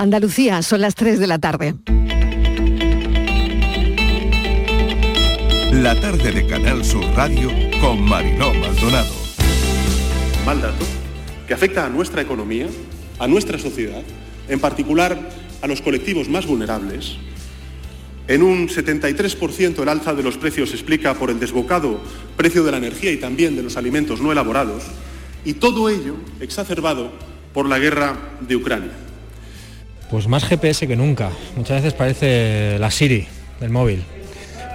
Andalucía, son las 3 de la tarde. La tarde de Canal Sur Radio con Mariló Maldonado. Mal dato que afecta a nuestra economía, a nuestra sociedad, en particular a los colectivos más vulnerables. En un 73% el alza de los precios se explica por el desbocado precio de la energía y también de los alimentos no elaborados, y todo ello exacerbado por la guerra de Ucrania. Pues más GPS que nunca. Muchas veces parece la Siri del móvil.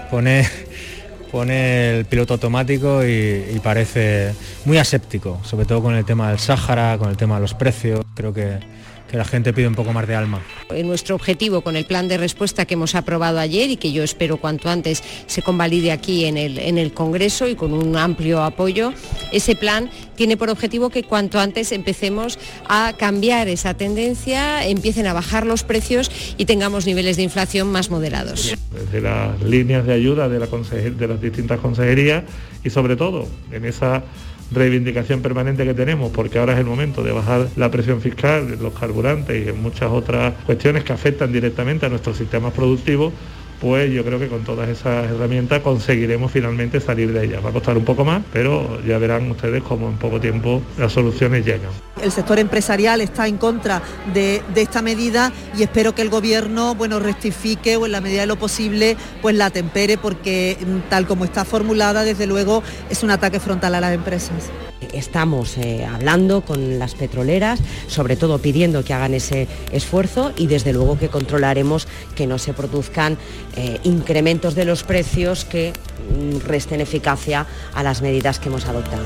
Pone, pone el piloto automático y, parece muy aséptico, sobre todo con el tema del Sáhara, con el tema de los precios. Creo que, que la gente pide un poco más de alma. Nuestro objetivo con el plan de respuesta que hemos aprobado ayer y que yo espero cuanto antes se convalide aquí en el, en el Congreso y con un amplio apoyo, ese plan tiene por objetivo que cuanto antes empecemos a cambiar esa tendencia, empiecen a bajar los precios y tengamos niveles de inflación más moderados. Desde las líneas de ayuda de, la de las distintas consejerías y sobre todo en esa reivindicación permanente que tenemos, porque ahora es el momento de bajar la presión fiscal los carburantes y en muchas otras cuestiones que afectan directamente a nuestros sistemas productivos, pues yo creo que con todas esas herramientas conseguiremos finalmente salir de ellas. Va a costar un poco más, pero ya verán ustedes cómo en poco tiempo las soluciones llegan. El sector empresarial está en contra de, esta medida y espero que el gobierno bueno, rectifique o en la medida de lo posible pues la tempere porque mm, tal como está formulada desde luego es un ataque frontal a las empresas. Estamos eh, hablando con las petroleras, sobre todo pidiendo que hagan ese esfuerzo y desde luego que controlaremos que no se produzcan eh, incrementos de los precios que mm, resten eficacia a las medidas que hemos adoptado.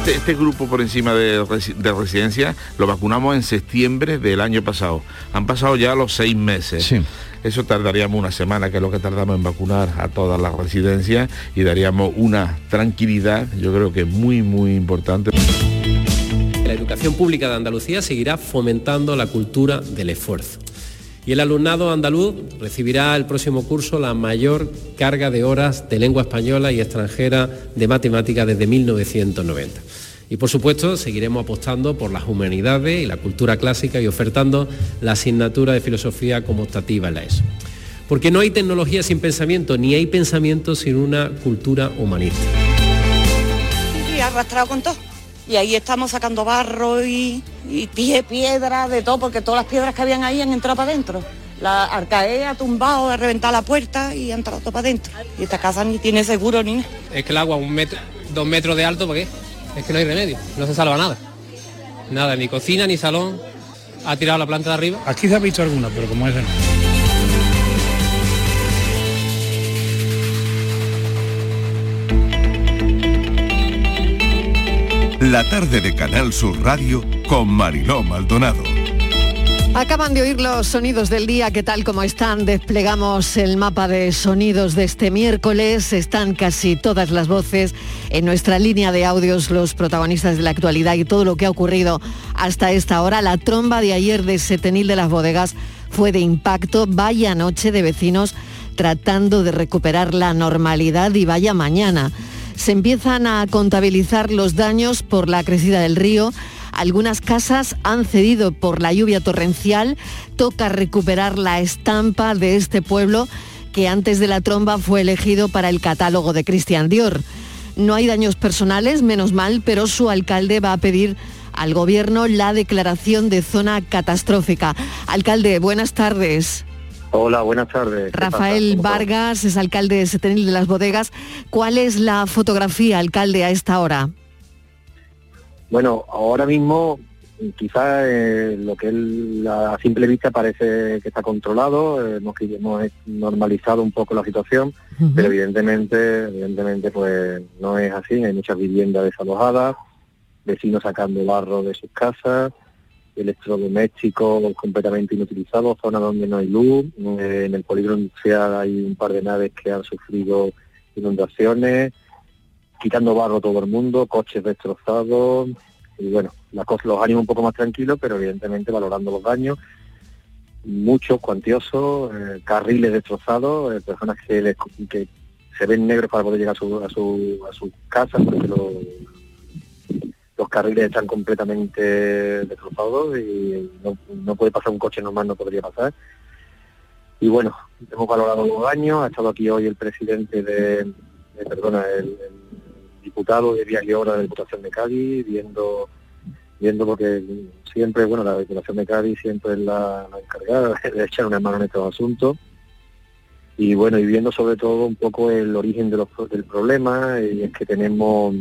Este, este grupo por encima de, de, residencia lo vacunamos en septiembre del año pasado. Han pasado ya los seis meses. Sí. Eso tardaríamos una semana, que es lo que tardamos en vacunar a todas las residencias y daríamos una tranquilidad, yo creo que muy, muy importante. La educación pública de Andalucía seguirá fomentando la cultura del esfuerzo. Y el alumnado andaluz recibirá el próximo curso la mayor carga de horas de lengua española y extranjera de matemáticas desde 1990. Y por supuesto seguiremos apostando por las humanidades y la cultura clásica y ofertando la asignatura de filosofía como optativa en la ESO. Porque no hay tecnología sin pensamiento, ni hay pensamiento sin una cultura humanista. Y arrastrado con todo. Y ahí estamos sacando barro y, y pie, piedra, de todo, porque todas las piedras que habían ahí han entrado para adentro. La arcae ha tumbado, ha reventado la puerta y ha entrado todo para adentro. Y esta casa ni tiene seguro ni nada. Es que el agua un metro, dos metros de alto, ¿por qué? Es que no hay remedio, no se salva nada. Nada, ni cocina, ni salón. Ha tirado la planta de arriba. Aquí se ha visto alguna, pero como esa no. La tarde de Canal Sur Radio con Mariló Maldonado. Acaban de oír los sonidos del día, ¿qué tal como están? Desplegamos el mapa de sonidos de este miércoles, están casi todas las voces en nuestra línea de audios, los protagonistas de la actualidad y todo lo que ha ocurrido hasta esta hora. La tromba de ayer de Setenil de las Bodegas fue de impacto, vaya noche de vecinos tratando de recuperar la normalidad y vaya mañana. Se empiezan a contabilizar los daños por la crecida del río, algunas casas han cedido por la lluvia torrencial. Toca recuperar la estampa de este pueblo que antes de la tromba fue elegido para el catálogo de Christian Dior. No hay daños personales, menos mal, pero su alcalde va a pedir al gobierno la declaración de zona catastrófica. Alcalde, buenas tardes. Hola, buenas tardes. Rafael Vargas es alcalde de Setenil de las Bodegas. ¿Cuál es la fotografía, alcalde, a esta hora? Bueno, ahora mismo quizás eh, lo que es a simple vista parece que está controlado, eh, hemos, hemos normalizado un poco la situación, uh -huh. pero evidentemente, evidentemente pues no es así, hay muchas viviendas desalojadas, vecinos sacando barro de sus casas, electrodomésticos completamente inutilizados, zonas donde no hay luz, eh, en el polígono industrial hay un par de naves que han sufrido inundaciones, quitando barro todo el mundo, coches destrozados, y bueno, la cosa, los ánimos un poco más tranquilos, pero evidentemente valorando los daños, muchos cuantiosos, eh, carriles destrozados, eh, personas que, que se ven negros para poder llegar a su, a su, a su casa porque los, carriles están completamente destrozados y no, puede pasar un coche normal, no podría pasar. Y bueno, hemos valorado los daños, ha estado aquí hoy el presidente de, perdona, el, diputado de Vía y Obra de la Diputación de Cádiz, viendo viendo porque siempre, bueno, la Diputación de Cádiz siempre es la, encargada de echar una mano en estos asuntos. Y bueno, y viendo sobre todo un poco el origen de los, del problema, y es que tenemos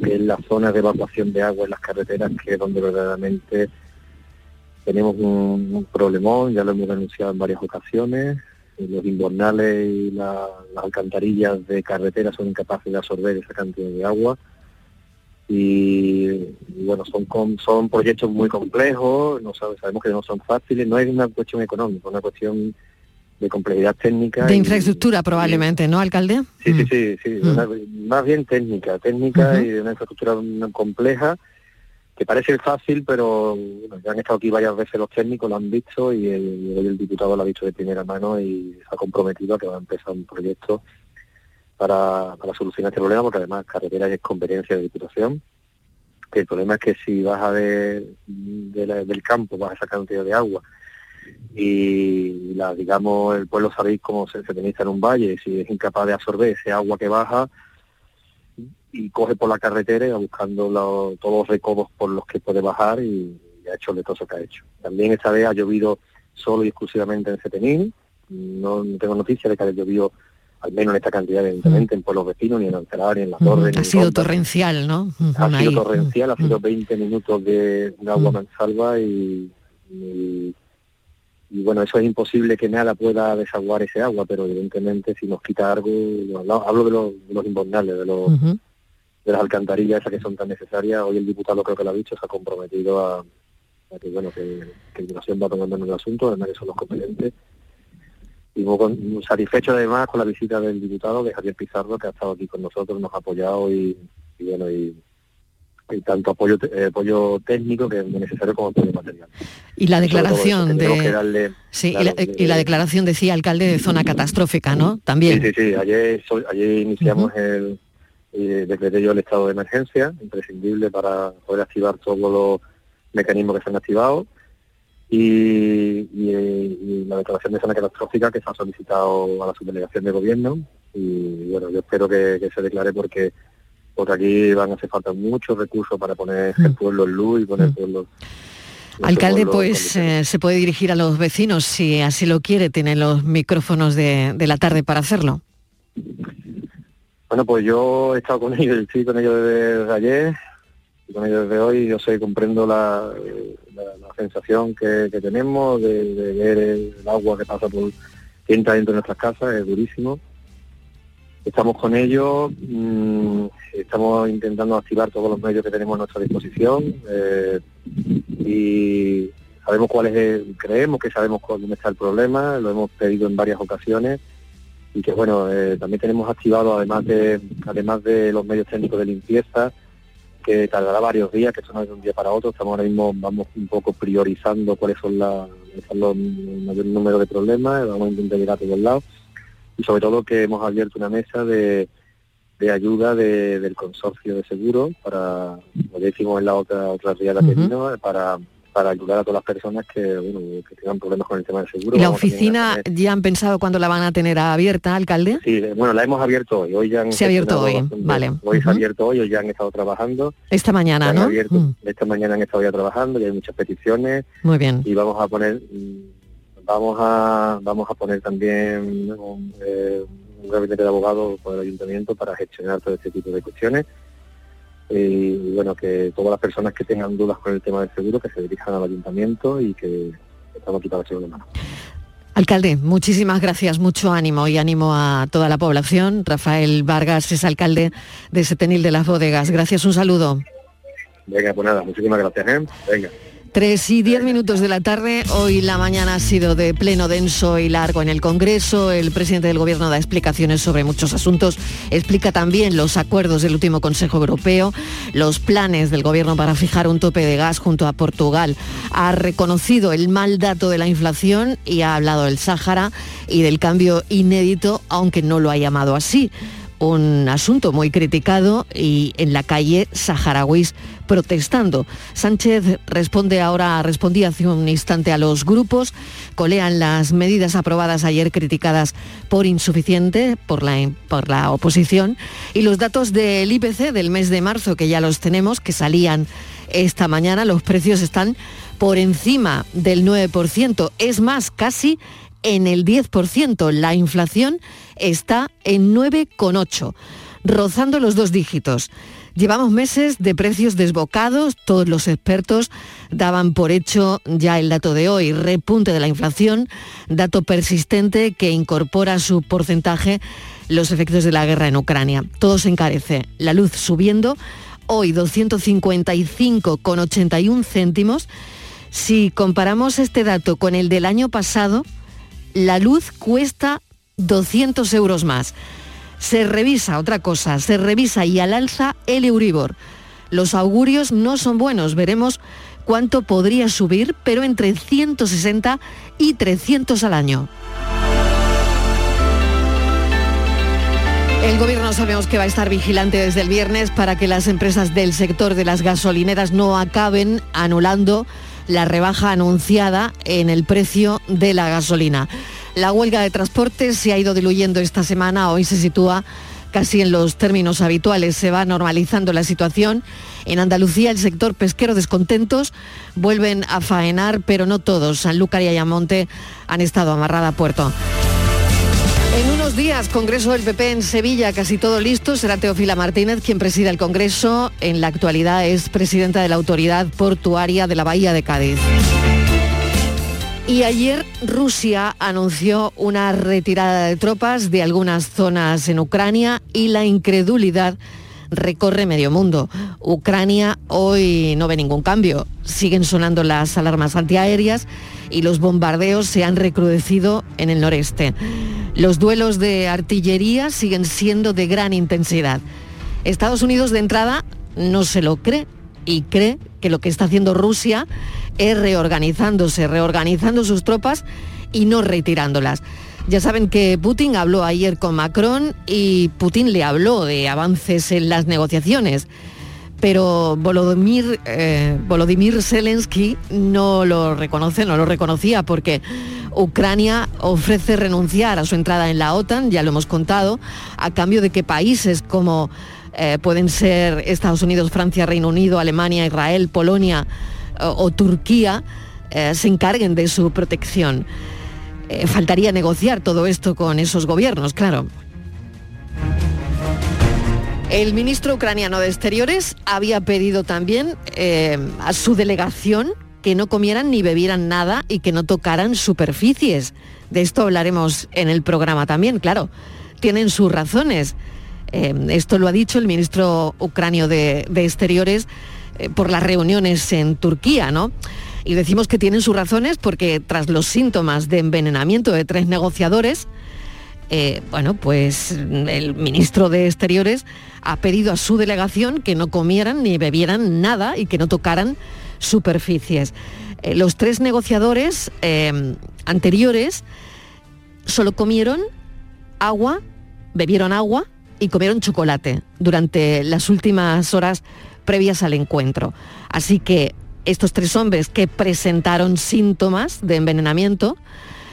en las zonas de evacuación de agua en las carreteras, que es donde verdaderamente tenemos un, problemón, ya lo hemos denunciado en varias ocasiones, los invernales y las alcantarillas de carreteras son incapaces de absorber esa cantidad de agua y, bueno, son son proyectos muy complejos, no sabemos que no son fáciles, no es una cuestión económica, es una cuestión de complejidad técnica. De infraestructura probablemente, ¿no, alcalde? Sí, sí, sí, sí, mm. más bien técnica, técnica y de una infraestructura compleja que parece fácil, pero ya han estado aquí varias veces los técnicos, lo han visto y el, el diputado lo ha visto de primera mano y se ha comprometido a que va a empezar un proyecto para, solucionar este problema, porque además carretera es competencia de diputación. Que el problema es que si vas a ver del campo, vas a esa cantidad de agua y la, digamos el pueblo sabéis cómo se, se en un valle, si es incapaz de absorber ese agua que baja y coge por la carretera y buscando todos los recodos por los que puede bajar y, ha hecho el que ha hecho. También esta vez ha llovido solo y exclusivamente en Cetenín, no, tengo noticia de que haya llovido al menos en esta cantidad, evidentemente, en pueblos vecinos, ni en Alcalá, ni en la Torre. Ha sido torrencial, ¿no? Ha sido torrencial, ha sido 20 minutos de, agua mansalva y, y, bueno, eso es imposible que nada pueda desaguar ese agua, pero evidentemente si nos quita algo, hablo de los, de los de los de las alcantarillas esas que son tan necesarias, hoy el diputado creo que lo ha dicho, se ha comprometido a, que bueno que, que va tomando en el asunto, además que son los competentes y muy satisfecho además con la visita del diputado de Javier Pizarro que ha estado aquí con nosotros, nos ha apoyado y, bueno y, tanto apoyo eh, apoyo técnico que es necesario como apoyo material. Y la declaración de sí, y, la, declaración decía alcalde de zona catastrófica, ¿no? También. Sí, sí, sí. Ayer, ayer iniciamos el, el decreté yo el estado de emergencia, imprescindible para poder activar todos los mecanismos que se han activado y, la declaración de zona catastrófica que se ha solicitado a la subdelegación de gobierno y bueno, yo espero que, se declare porque porque aquí van a hacer falta muchos recursos para poner el mm. pueblo en luz y poner el mm. pueblo Alcalde, pues eh, se puede dirigir a los vecinos si así lo quiere, tiene los micrófonos de, la tarde para hacerlo. Bueno, pues yo he estado con ellos, estoy con ellos desde ayer, y con ellos desde hoy, yo sé, comprendo la, la, sensación que, tenemos de, ver el, agua que pasa por que entra dentro de nuestras casas, es durísimo. Estamos con ellos, mm, estamos intentando activar todos los medios que tenemos a nuestra disposición eh, y sabemos cuál es, creemos que sabemos dónde está el problema, lo hemos pedido en varias ocasiones y que bueno, eh, también tenemos activado además de además de los medios técnicos de limpieza, que tardará varios días, que esto no es de un día para otro. Estamos ahora mismo, vamos un poco priorizando cuáles son, los el mayor número de problemas, vamos a intentar llegar a todos lados. Y sobre todo que hemos abierto una mesa de, de ayuda del consorcio de seguros para, como decimos en la otra otra día de la para para ayudar a todas las personas que, tengan problemas con el tema del seguro. ¿Y la oficina ya han pensado cuándo la van a tener abierta, alcalde? Sí, bueno, la hemos abierto hoy. hoy ya se ha abierto hoy, vale. Hoy se ha abierto hoy, hoy ya han estado trabajando. Esta mañana, ¿no? Mm. Esta mañana han estado ya trabajando y hay muchas peticiones. Muy bien. Y vamos a poner, mm, vamos a, vamos a poner también un, eh, un gabinete de abogados por el ayuntamiento para gestionar todo este tipo de cuestiones y bueno, que todas las personas que tengan dudas con el tema del seguro que se dirijan al ayuntamiento y que estamos aquí para echarle mano. Alcalde, muchísimas gracias, mucho ánimo y ánimo a toda la población. Rafael Vargas es alcalde de Setenil de las Bodegas. Gracias, un saludo. Venga, pues nada, muchísimas gracias. ¿eh? Venga. Tres y diez minutos de la tarde. Hoy la mañana ha sido de pleno denso y largo en el Congreso. El presidente del Gobierno da explicaciones sobre muchos asuntos. Explica también los acuerdos del último Consejo Europeo, los planes del Gobierno para fijar un tope de gas junto a Portugal. Ha reconocido el mal dato de la inflación y ha hablado del Sáhara y del cambio inédito, aunque no lo ha llamado así un asunto muy criticado y en la calle saharauis protestando. Sánchez responde ahora, respondía hace un instante a los grupos, colean las medidas aprobadas ayer criticadas por insuficiente por la, por la oposición. Y los datos del IPC del mes de marzo, que ya los tenemos, que salían esta mañana, los precios están por encima del 9%, es más, casi en el 10%. La inflación está en 9,8, rozando los dos dígitos. Llevamos meses de precios desbocados, todos los expertos daban por hecho ya el dato de hoy, repunte de la inflación, dato persistente que incorpora su porcentaje los efectos de la guerra en Ucrania. Todo se encarece, la luz subiendo, hoy 255,81 céntimos. Si comparamos este dato con el del año pasado, la luz cuesta 200 euros más. Se revisa otra cosa, se revisa y al alza el Euribor. Los augurios no son buenos, veremos cuánto podría subir, pero entre 160 y 300 al año. El gobierno sabemos que va a estar vigilante desde el viernes para que las empresas del sector de las gasolineras no acaben anulando la rebaja anunciada en el precio de la gasolina. La huelga de transporte se ha ido diluyendo esta semana, hoy se sitúa casi en los términos habituales. Se va normalizando la situación. En Andalucía el sector pesquero descontentos vuelven a faenar, pero no todos. Sanlúcar y Ayamonte han estado amarrada a puerto. Unos días, Congreso del PP en Sevilla, casi todo listo. Será Teofila Martínez quien presida el Congreso. En la actualidad es presidenta de la Autoridad Portuaria de la Bahía de Cádiz. Y ayer Rusia anunció una retirada de tropas de algunas zonas en Ucrania y la incredulidad recorre medio mundo. Ucrania hoy no ve ningún cambio. Siguen sonando las alarmas antiaéreas y los bombardeos se han recrudecido en el noreste. Los duelos de artillería siguen siendo de gran intensidad. Estados Unidos de entrada no se lo cree y cree que lo que está haciendo Rusia es reorganizándose, reorganizando sus tropas y no retirándolas. Ya saben que Putin habló ayer con Macron y Putin le habló de avances en las negociaciones, pero Volodymyr, eh, Volodymyr Zelensky no lo reconoce, no lo reconocía porque Ucrania ofrece renunciar a su entrada en la OTAN, ya lo hemos contado, a cambio de que países como eh, pueden ser Estados Unidos, Francia, Reino Unido, Alemania, Israel, Polonia o, Turquía eh, se encarguen de su protección. Eh, faltaría negociar todo esto con esos gobiernos, claro. El ministro ucraniano de Exteriores había pedido también a su delegación que no comieran ni bebieran nada y que no tocaran superficies. De esto hablaremos en el programa también, claro. Tienen sus razones. Eh, esto lo ha dicho el ministro ucranio de, Exteriores eh, por las reuniones en Turquía, ¿no? Y decimos que tienen sus razones porque tras los síntomas de envenenamiento de tres negociadores, eh, bueno, pues el ministro de Exteriores ha pedido a su delegación que no comieran ni bebieran nada y que no tocaran superficies. los tres negociadores anteriores solo comieron agua, bebieron agua y comieron chocolate durante las últimas horas previas al encuentro. Así que estos tres hombres que presentaron síntomas de envenenamiento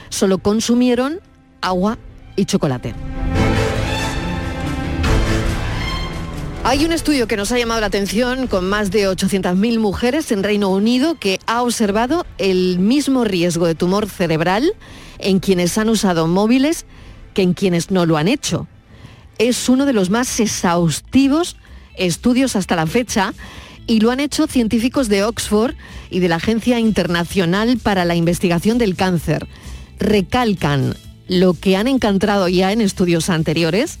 solo consumieron agua y chocolate. Hay un estudio que nos ha llamado la atención con más de 800.000 mujeres en Reino Unido que ha observado el mismo riesgo de tumor cerebral en quienes han usado móviles que en quienes no lo han hecho es uno de los más exhaustivos estudios hasta la fecha y lo han hecho científicos de Oxford y de la Agencia Internacional para la Investigación del Cáncer. Recalcan lo que han encontrado ya en estudios anteriores,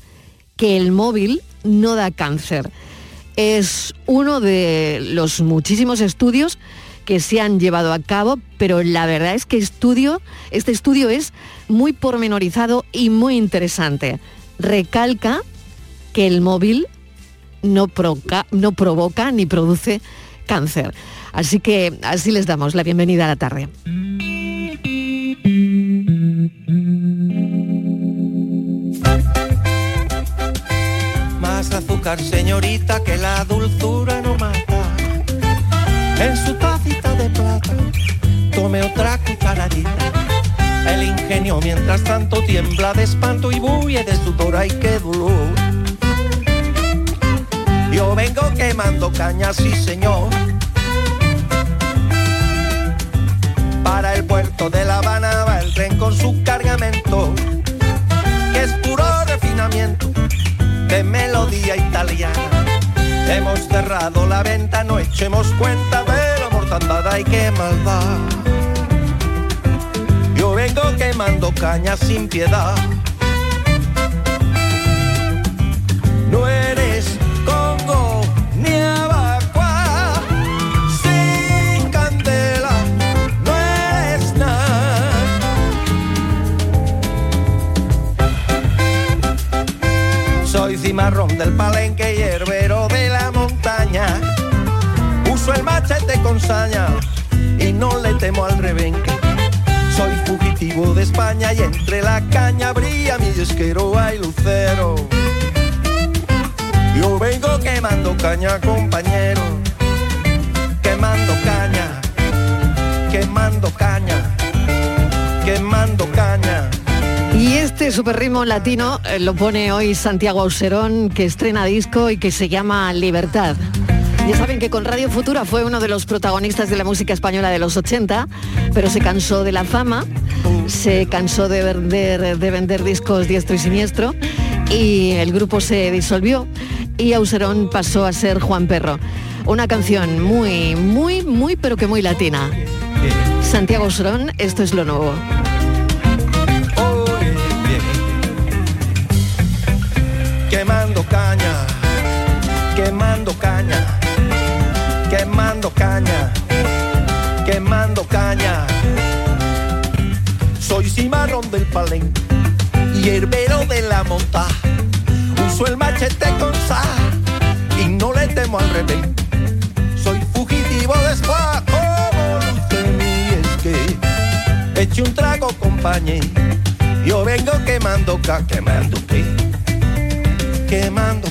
que el móvil no da cáncer. Es uno de los muchísimos estudios que se han llevado a cabo, pero la verdad es que estudio, este estudio es muy pormenorizado y muy interesante recalca que el móvil no, no provoca ni produce cáncer. Así que así les damos la bienvenida a la tarde. azúcar, señorita, que la dulzura no mata. En su tacita de plata, tome otra cucharadita. El ingenio mientras tanto tiembla de espanto y bulle de sudor, ay qué dolor. Yo vengo quemando cañas, sí señor. Para el puerto de La Habana va el tren con su cargamento, que es puro refinamiento de melodía italiana. Hemos cerrado la venta, no echemos cuenta de la mortandad y qué maldad. Yo vengo quemando cañas sin piedad. Cimarrón del palenque y herbero de la montaña. Uso el machete con saña y no le temo al rebenque. Soy fugitivo de España y entre la caña brilla mi esquero hay lucero. Yo vengo quemando caña, compañero. Quemando caña, quemando caña, quemando caña. Este super ritmo latino eh, lo pone hoy Santiago Auserón, que estrena disco y que se llama Libertad. Ya saben que con Radio Futura fue uno de los protagonistas de la música española de los 80, pero se cansó de la fama, se cansó de vender, de vender discos diestro y siniestro y el grupo se disolvió y Auserón pasó a ser Juan Perro. Una canción muy, muy, muy, pero que muy latina. Santiago Auserón, esto es lo nuevo. Quemando caña, quemando caña, quemando caña, quemando caña. Soy cimarrón del palenque y herbero de la monta. Uso el machete con sa y no le temo al revés. Soy fugitivo de spa como luce mi es que eche un trago compañero. Yo vengo quemando ca, quemando que, quemando.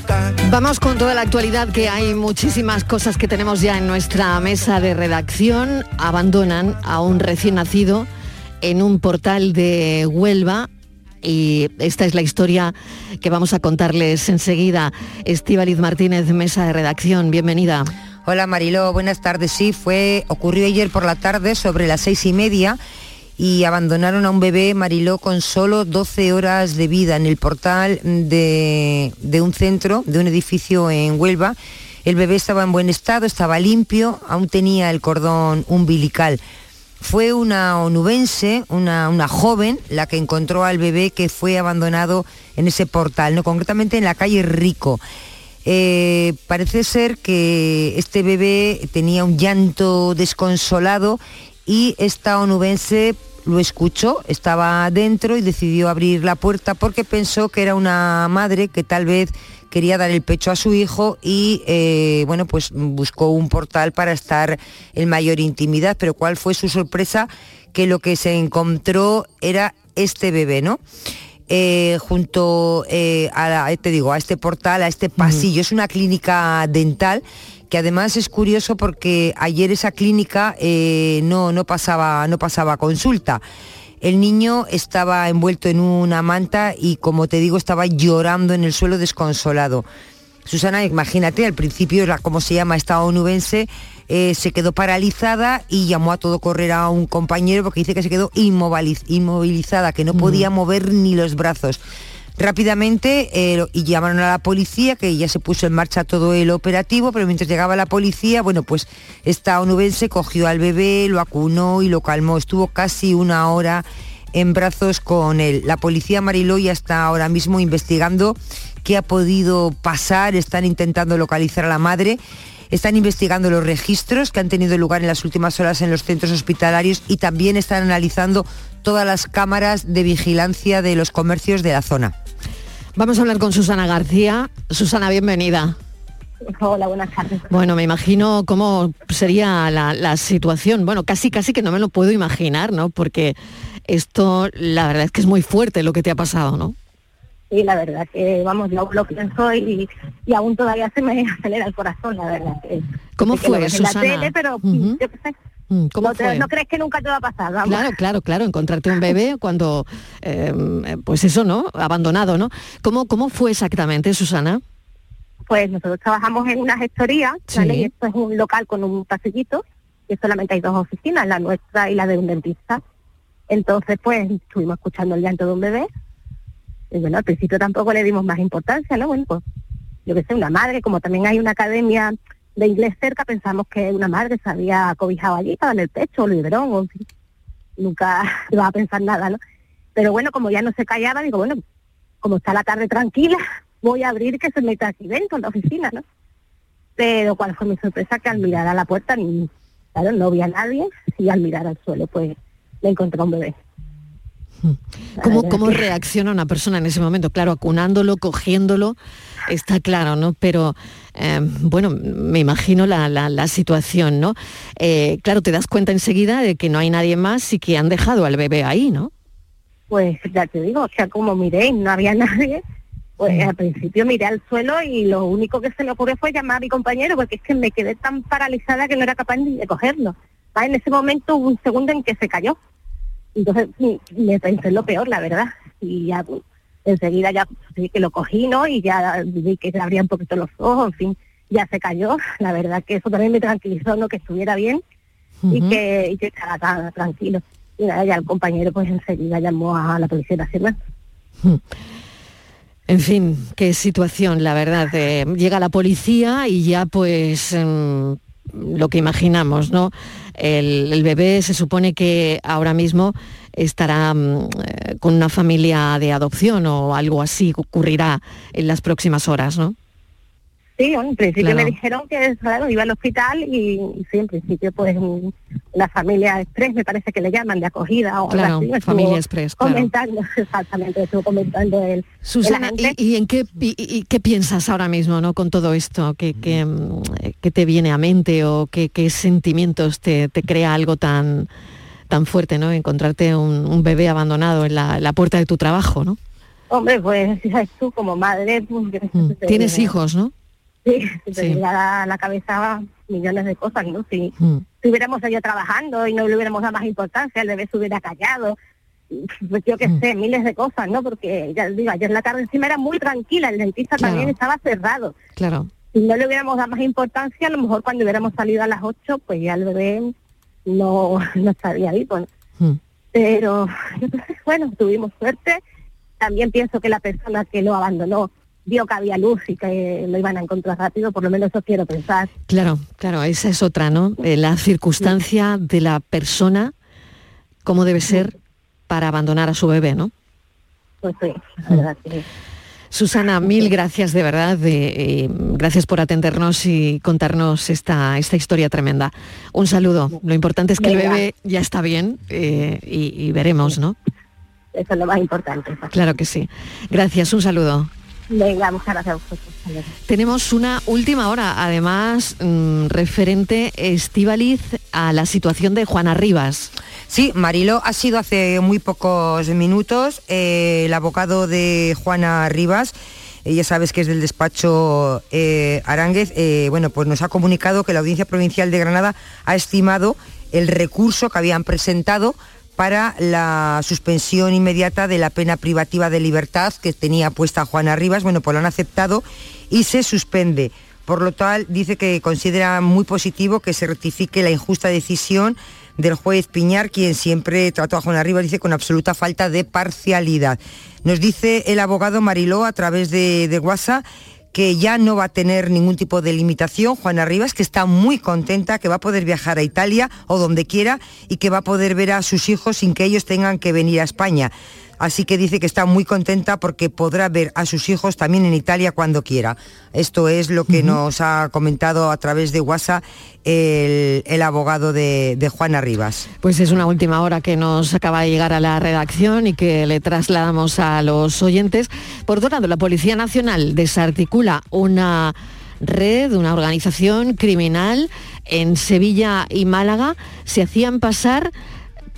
Vamos con toda la actualidad que hay muchísimas cosas que tenemos ya en nuestra mesa de redacción. Abandonan a un recién nacido en un portal de Huelva y esta es la historia que vamos a contarles enseguida. Estíbaliz Martínez, mesa de redacción, bienvenida. Hola Mariló, buenas tardes. Sí, fue, ocurrió ayer por la tarde sobre las seis y media y abandonaron a un bebé Mariló con solo 12 horas de vida en el portal de, de un centro, de un edificio en Huelva. El bebé estaba en buen estado, estaba limpio, aún tenía el cordón umbilical. Fue una onubense, una, una, joven, la que encontró al bebé que fue abandonado en ese portal, ¿no? concretamente en la calle Rico. Eh, parece ser que este bebé tenía un llanto desconsolado y esta onubense lo escuchó, estaba dentro y decidió abrir la puerta porque pensó que era una madre que tal vez quería dar el pecho a su hijo y eh, bueno pues buscó un portal para estar en mayor intimidad. Pero cuál fue su sorpresa que lo que se encontró era este bebé no eh, junto eh, a te digo a este portal a este pasillo. Es una clínica dental que además es curioso porque ayer esa clínica eh, no, no, pasaba, no pasaba consulta. El niño estaba envuelto en una manta y como te digo estaba llorando en el suelo desconsolado. Susana, imagínate, al principio, la, como se llama esta onubense, eh, se quedó paralizada y llamó a todo correr a un compañero porque dice que se quedó inmoviliz- inmovilizada, que no podía mover ni los brazos. Rápidamente eh, y llamaron a la policía, que ya se puso en marcha todo el operativo, pero mientras llegaba la policía, bueno, pues esta onubense cogió al bebé, lo acunó y lo calmó. Estuvo casi una hora en brazos con él. La policía Mariló ya está ahora mismo investigando qué ha podido pasar, están intentando localizar a la madre. Están investigando los registros que han tenido lugar en las últimas horas en los centros hospitalarios y también están analizando todas las cámaras de vigilancia de los comercios de la zona. Vamos a hablar con Susana García. Susana, bienvenida. Hola, buenas tardes. Bueno, me imagino cómo sería la, la situación. Bueno, casi, casi que no me lo puedo imaginar, ¿no? Porque esto, la verdad es que es muy fuerte lo que te ha pasado, ¿no? Sí, la verdad que, vamos, yo lo pienso y, y aún todavía se me acelera el corazón, la verdad. Que, ¿Cómo que fue, en la Susana? tele, pero yo Mm, ¿Cómo no, te- fue? no crees que nunca te va a pasar, vamos. Claro, claro, claro, encontrarte un bebé cuando, eh, pues eso, ¿no? Abandonado, ¿no? ¿Cómo, cómo fue exactamente, Susana? Pues nosotros trabajamos en una gestoría, ¿vale? Sí. Y esto es un local con un pasillito, y solamente hay dos oficinas, la nuestra y la de un dentista. Entonces, pues, estuvimos escuchando el llanto de un bebé. Y bueno, al principio tampoco le dimos más importancia, ¿no? Bueno, pues, yo que sé, una madre, como también hay una academia de inglés cerca, pensamos que una madre se había cobijado allí, estaba en el pecho, o el biberón, o en fin. Nunca iba a pensar nada, ¿no? Pero bueno, como ya no se callaba, digo, bueno, como está la tarde tranquila, voy a abrir que se meta aquí dentro, en la oficina, ¿no? Pero cuál fue mi sorpresa que al mirar a la puerta, ni, claro, no vi a nadie, y al mirar al suelo, pues le encontré a un bebé. ¿Cómo, cómo reacciona una persona en ese momento? Claro, acunándolo, cogiéndolo, está claro, ¿no? Pero, eh, bueno, me imagino la, la- la situación, ¿no? Eh, claro, te das cuenta enseguida de que no hay nadie más y que han dejado al bebé ahí, ¿no? Pues ya te digo, o sea, como miré y no había nadie, pues al principio miré al suelo y lo único que se me ocurrió fue llamar a mi compañero, porque es que me quedé tan paralizada que no era capaz ni de cogerlo. Ah, En ese momento hubo un segundo en que se cayó. Entonces me pensé en lo peor, la verdad. Y ya pues, enseguida ya que lo cogí, ¿no? Y ya vi que se abrían un poquito los ojos, en fin, ya se cayó. La verdad que eso también me tranquilizó, ¿no? Que estuviera bien y Ujú. que, y que estaba tan tranquilo. Y nada, ya el compañero pues enseguida llamó a la Policía Nacional. En fin, qué situación, la verdad. eh, llega la policía y ya pues em, lo que imaginamos, ¿no? El, bebé se supone que ahora mismo estará mm, eh, con una familia de adopción o algo así ocurrirá en las próximas horas, ¿no? Sí, bueno, en principio Claro. me dijeron que claro, iba al hospital y, y sí, en principio pues la familia express me parece que le llaman de acogida o Claro, algo así. familia express, claro. Comentando, exactamente, estuvo comentando el Susana. ¿y, y en qué, y- y qué piensas ahora mismo ¿no? con todo esto? ¿Qué, qué, mm, qué te viene a mente o qué, qué sentimientos te, te crea algo tan, tan fuerte, ¿no? Encontrarte un, un bebé abandonado en la, la puerta de tu trabajo, ¿no? Hombre, pues sabes tú como madre, pues, Mm. Tienes hijos, ¿no? Sí, Sí. llega a la cabeza millones de cosas, ¿no? Si, Mm. hubiéramos seguido trabajando y no le hubiéramos dado más importancia, el bebé se hubiera callado, pues yo qué Mm. sé, miles de cosas, ¿no? Porque ya digo, ayer la tarde encima era muy tranquila, el dentista Claro. también estaba cerrado. Claro. Si no le hubiéramos dado más importancia, a lo mejor cuando hubiéramos salido a las 8, pues ya el bebé no, no estaría vivo. ¿no? Mm. Pero bueno, tuvimos suerte. También pienso que la persona que lo abandonó vio que había luz y que lo iban a encontrar rápido, por lo menos eso quiero pensar. Claro, claro, esa es otra, ¿no? Eh, la circunstancia de la persona, cómo debe ser para abandonar a su bebé, ¿no? Pues sí, la verdad que Susana, mil gracias de verdad, de, eh, gracias por atendernos y contarnos esta, esta historia tremenda. Un saludo. Lo importante es que el bebé ya está bien eh, y, y veremos, ¿no? eso es lo más importante. Claro que sí. Gracias, un saludo. Venga, muchas gracias a vosotros. Tenemos una última hora, además, mm, referente Estivaliz a la situación de Juana Rivas. Sí, Mariló ha sido hace muy pocos minutos eh, el abogado de Juana Rivas. eh, ya sabes que es del despacho eh, Aránguez. eh, bueno, pues nos ha comunicado que la Audiencia Provincial de Granada ha estimado el recurso que habían presentado para la suspensión inmediata de la pena privativa de libertad que tenía puesta Juana Rivas. Bueno, pues lo han aceptado y se suspende. Por lo tal, dice que considera muy positivo que se rectifique la injusta decisión del juez Piñar, quien siempre trató a Juana Rivas, dice, con absoluta falta de parcialidad. Nos dice el abogado Mariló a través de, de WhatsApp que ya no va a tener ningún tipo de limitación, Juana Rivas, que está muy contenta, que va a poder viajar a Italia o donde quiera y que va a poder ver a sus hijos sin que ellos tengan que venir a España. Así que dice que está muy contenta porque podrá ver a sus hijos también en Italia cuando quiera. Esto es lo que nos ha comentado a través de WhatsApp el, el abogado de, de Juana Rivas. Pues es una última hora que nos acaba de llegar a la redacción y que le trasladamos a los oyentes. Por otro lado, la Policía Nacional desarticula una red, una organización criminal en Sevilla y Málaga. Se hacían pasar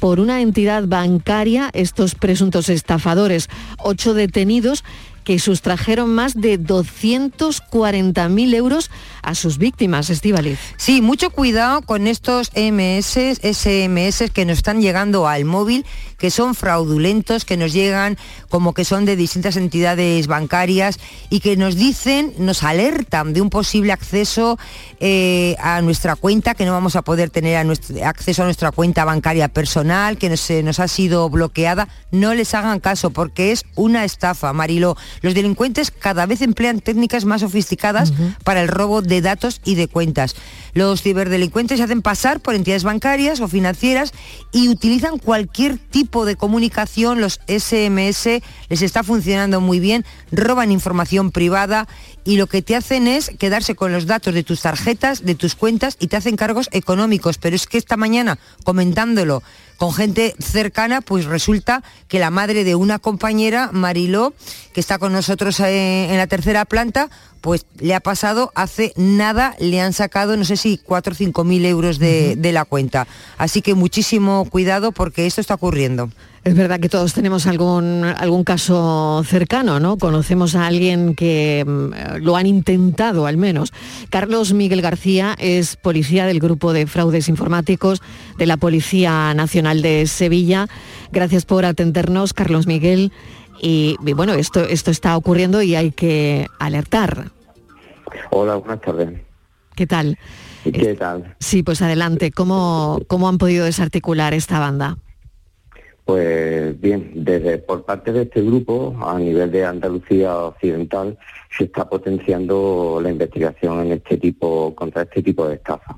por una entidad bancaria estos presuntos estafadores, ocho detenidos que sustrajeron más de 240.000 euros a sus víctimas, Estivaliz. Sí, mucho cuidado con estos MS, SMS que nos están llegando al móvil, que son fraudulentos, que nos llegan como que son de distintas entidades bancarias y que nos dicen, nos alertan de un posible acceso eh, a nuestra cuenta, que no vamos a poder tener acceso a nuestra cuenta bancaria personal, que nos, nos ha sido bloqueada. No les hagan caso porque es una estafa, Marilo. Los delincuentes cada vez emplean técnicas más sofisticadas para el robo de datos y de cuentas. Los ciberdelincuentes se hacen pasar por entidades bancarias o financieras y utilizan cualquier tipo de comunicación. Los SMS les está funcionando muy bien, roban información privada y lo que te hacen es quedarse con los datos de tus tarjetas, de tus cuentas y te hacen cargos económicos. Pero es que esta mañana, comentándolo con gente cercana, pues resulta que la madre de una compañera, Mariló, que está con nosotros eh, en la tercera planta, pues le ha pasado hace nada, le han sacado no sé si 4 o 5 mil euros de, de la cuenta. Así que muchísimo cuidado porque esto está ocurriendo. Es verdad que todos tenemos algún, algún caso cercano, ¿no? Conocemos a alguien que mm, lo han intentado al menos. Carlos Miguel García es policía del Grupo de Fraudes Informáticos de la Policía Nacional de Sevilla. Gracias por atendernos, Carlos Miguel. Y, y bueno, esto, esto está ocurriendo y hay que alertar. Hola, buenas tardes. ¿Qué tal? ¿Qué tal? Sí, pues adelante. ¿Cómo, cómo han podido desarticular esta banda? Pues bien, desde por parte de este grupo, a nivel de Andalucía Occidental, se está potenciando la investigación en este tipo, contra este tipo de estafa.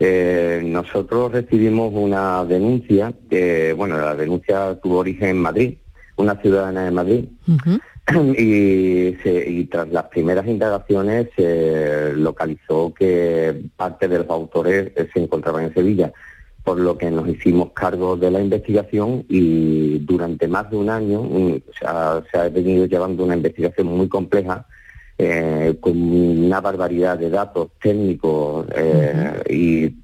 Eh, nosotros recibimos una denuncia, que, bueno, la denuncia tuvo origen en Madrid, una ciudadana de Madrid, y, y, tras las primeras indagaciones se localizó que parte de los autores se encontraban en Sevilla por lo que nos hicimos cargo de la investigación y durante más de un año se ha venido llevando una investigación muy compleja eh, con una barbaridad de datos técnicos eh, y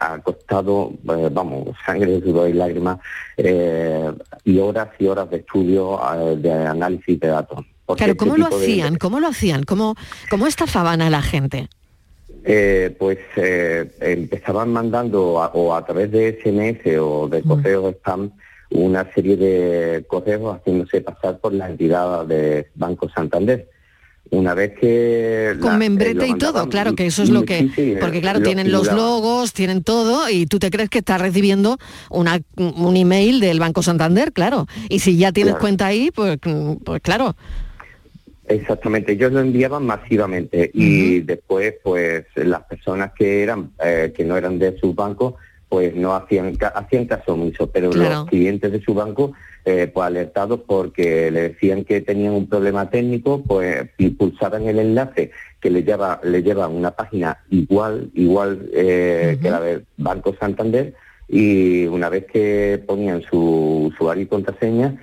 ha costado, eh, vamos, sangre, sudor y lágrimas y horas y horas de estudio de análisis de datos. Claro, ¿cómo lo hacían? ¿Cómo lo hacían? ¿Cómo, ¿Cómo estafaban a la gente? Eh, pues eh, empezaban mandando o a través de SMS o de correos spam una serie de correos haciéndose pasar por la entidad de Banco Santander. Una vez que... Con membrete y todo, claro, que eso es lo que... porque claro, tienen los logos, tienen todo y tú te crees que estás recibiendo una, un email del Banco Santander, claro. Y si ya tienes cuenta ahí, pues, pues claro. Exactamente, ellos lo enviaban masivamente y después, pues las personas que eran eh, que no eran de su banco, pues no hacían hacían caso omiso, pero los clientes de su banco, eh, pues alertados porque le decían que tenían un problema técnico, pues pulsaban el enlace que le lleva le lleva a una página igual igual eh, que la del Banco Santander y una vez que ponían su usuario y contraseña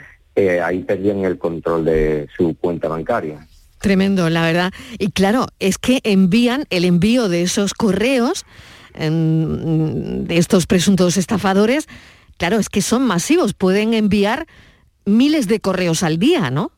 ahí perdían el control de su cuenta bancaria. Tremendo, la verdad. Y claro, es que envían el envío de esos correos, de estos presuntos estafadores, claro, es que son masivos, pueden enviar miles de correos al día, ¿no?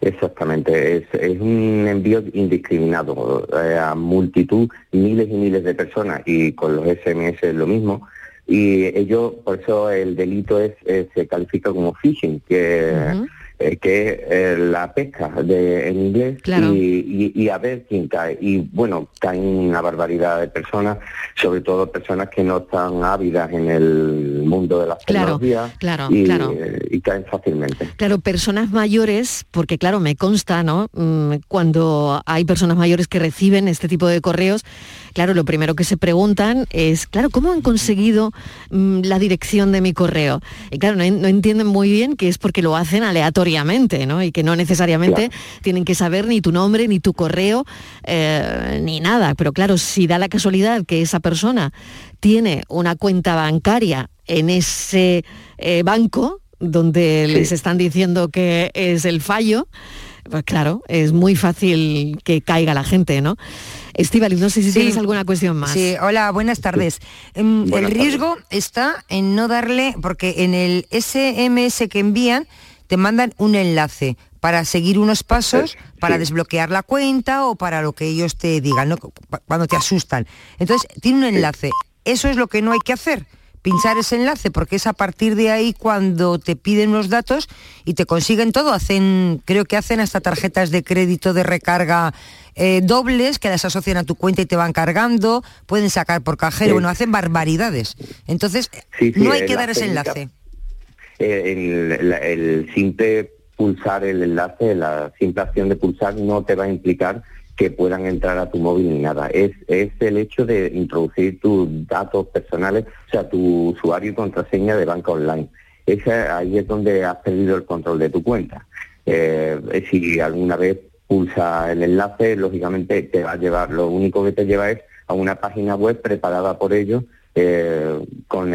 Exactamente, es, un envío indiscriminado eh, a multitud, miles y miles de personas y con los SMS es lo mismo y ello, por eso el delito es, se califica como phishing, que, eh, que es eh, la pesca de, en inglés y, a ver quién cae. Y bueno, caen una barbaridad de personas, sobre todo personas que no están ávidas en el mundo de las tecnologías claro, y, claro. y caen fácilmente. Claro, personas mayores, porque claro, me consta, ¿no? Mm, cuando hay personas mayores que reciben este tipo de correos, claro, lo primero que se preguntan es, claro, ¿cómo han conseguido mm, la dirección de mi correo? Y claro, no, entienden muy bien que es porque lo hacen aleatoriamente, ¿no? Y que no necesariamente tienen que saber ni tu nombre, ni tu correo, eh, ni nada. Pero claro, si da la casualidad que esa persona tiene una cuenta bancaria en ese eh, banco donde les están diciendo que es el fallo, pues claro, es muy fácil que caiga la gente, ¿no? Estivali, no sé si tienes alguna cuestión más. Sí, hola, buenas tardes. Em, el riesgo está en no darle, porque en el SMS que envían te mandan un enlace, para seguir unos pasos, para desbloquear la cuenta o para lo que ellos te digan, ¿no? cuando te asustan. Entonces, tiene un enlace. Eso es lo que no hay que hacer pinchar ese enlace porque es a partir de ahí cuando te piden los datos y te consiguen todo. Hacen, creo que hacen hasta tarjetas de crédito de recarga eh, dobles que las asocian a tu cuenta y te van cargando, pueden sacar por cajero, bueno, hacen barbaridades. Entonces, no hay que dar ese enlace. Eh, el simple pulsar el enlace, la simple acción de pulsar no te va a implicar que puedan entrar a tu móvil ni nada. Es, es el hecho de introducir tus datos personales, o sea, tu usuario y contraseña de banca online. Esa, ahí es donde has perdido el control de tu cuenta. Eh, si alguna vez pulsa el enlace, lógicamente te va a llevar, lo único que te lleva es a una página web preparada por ellos eh, con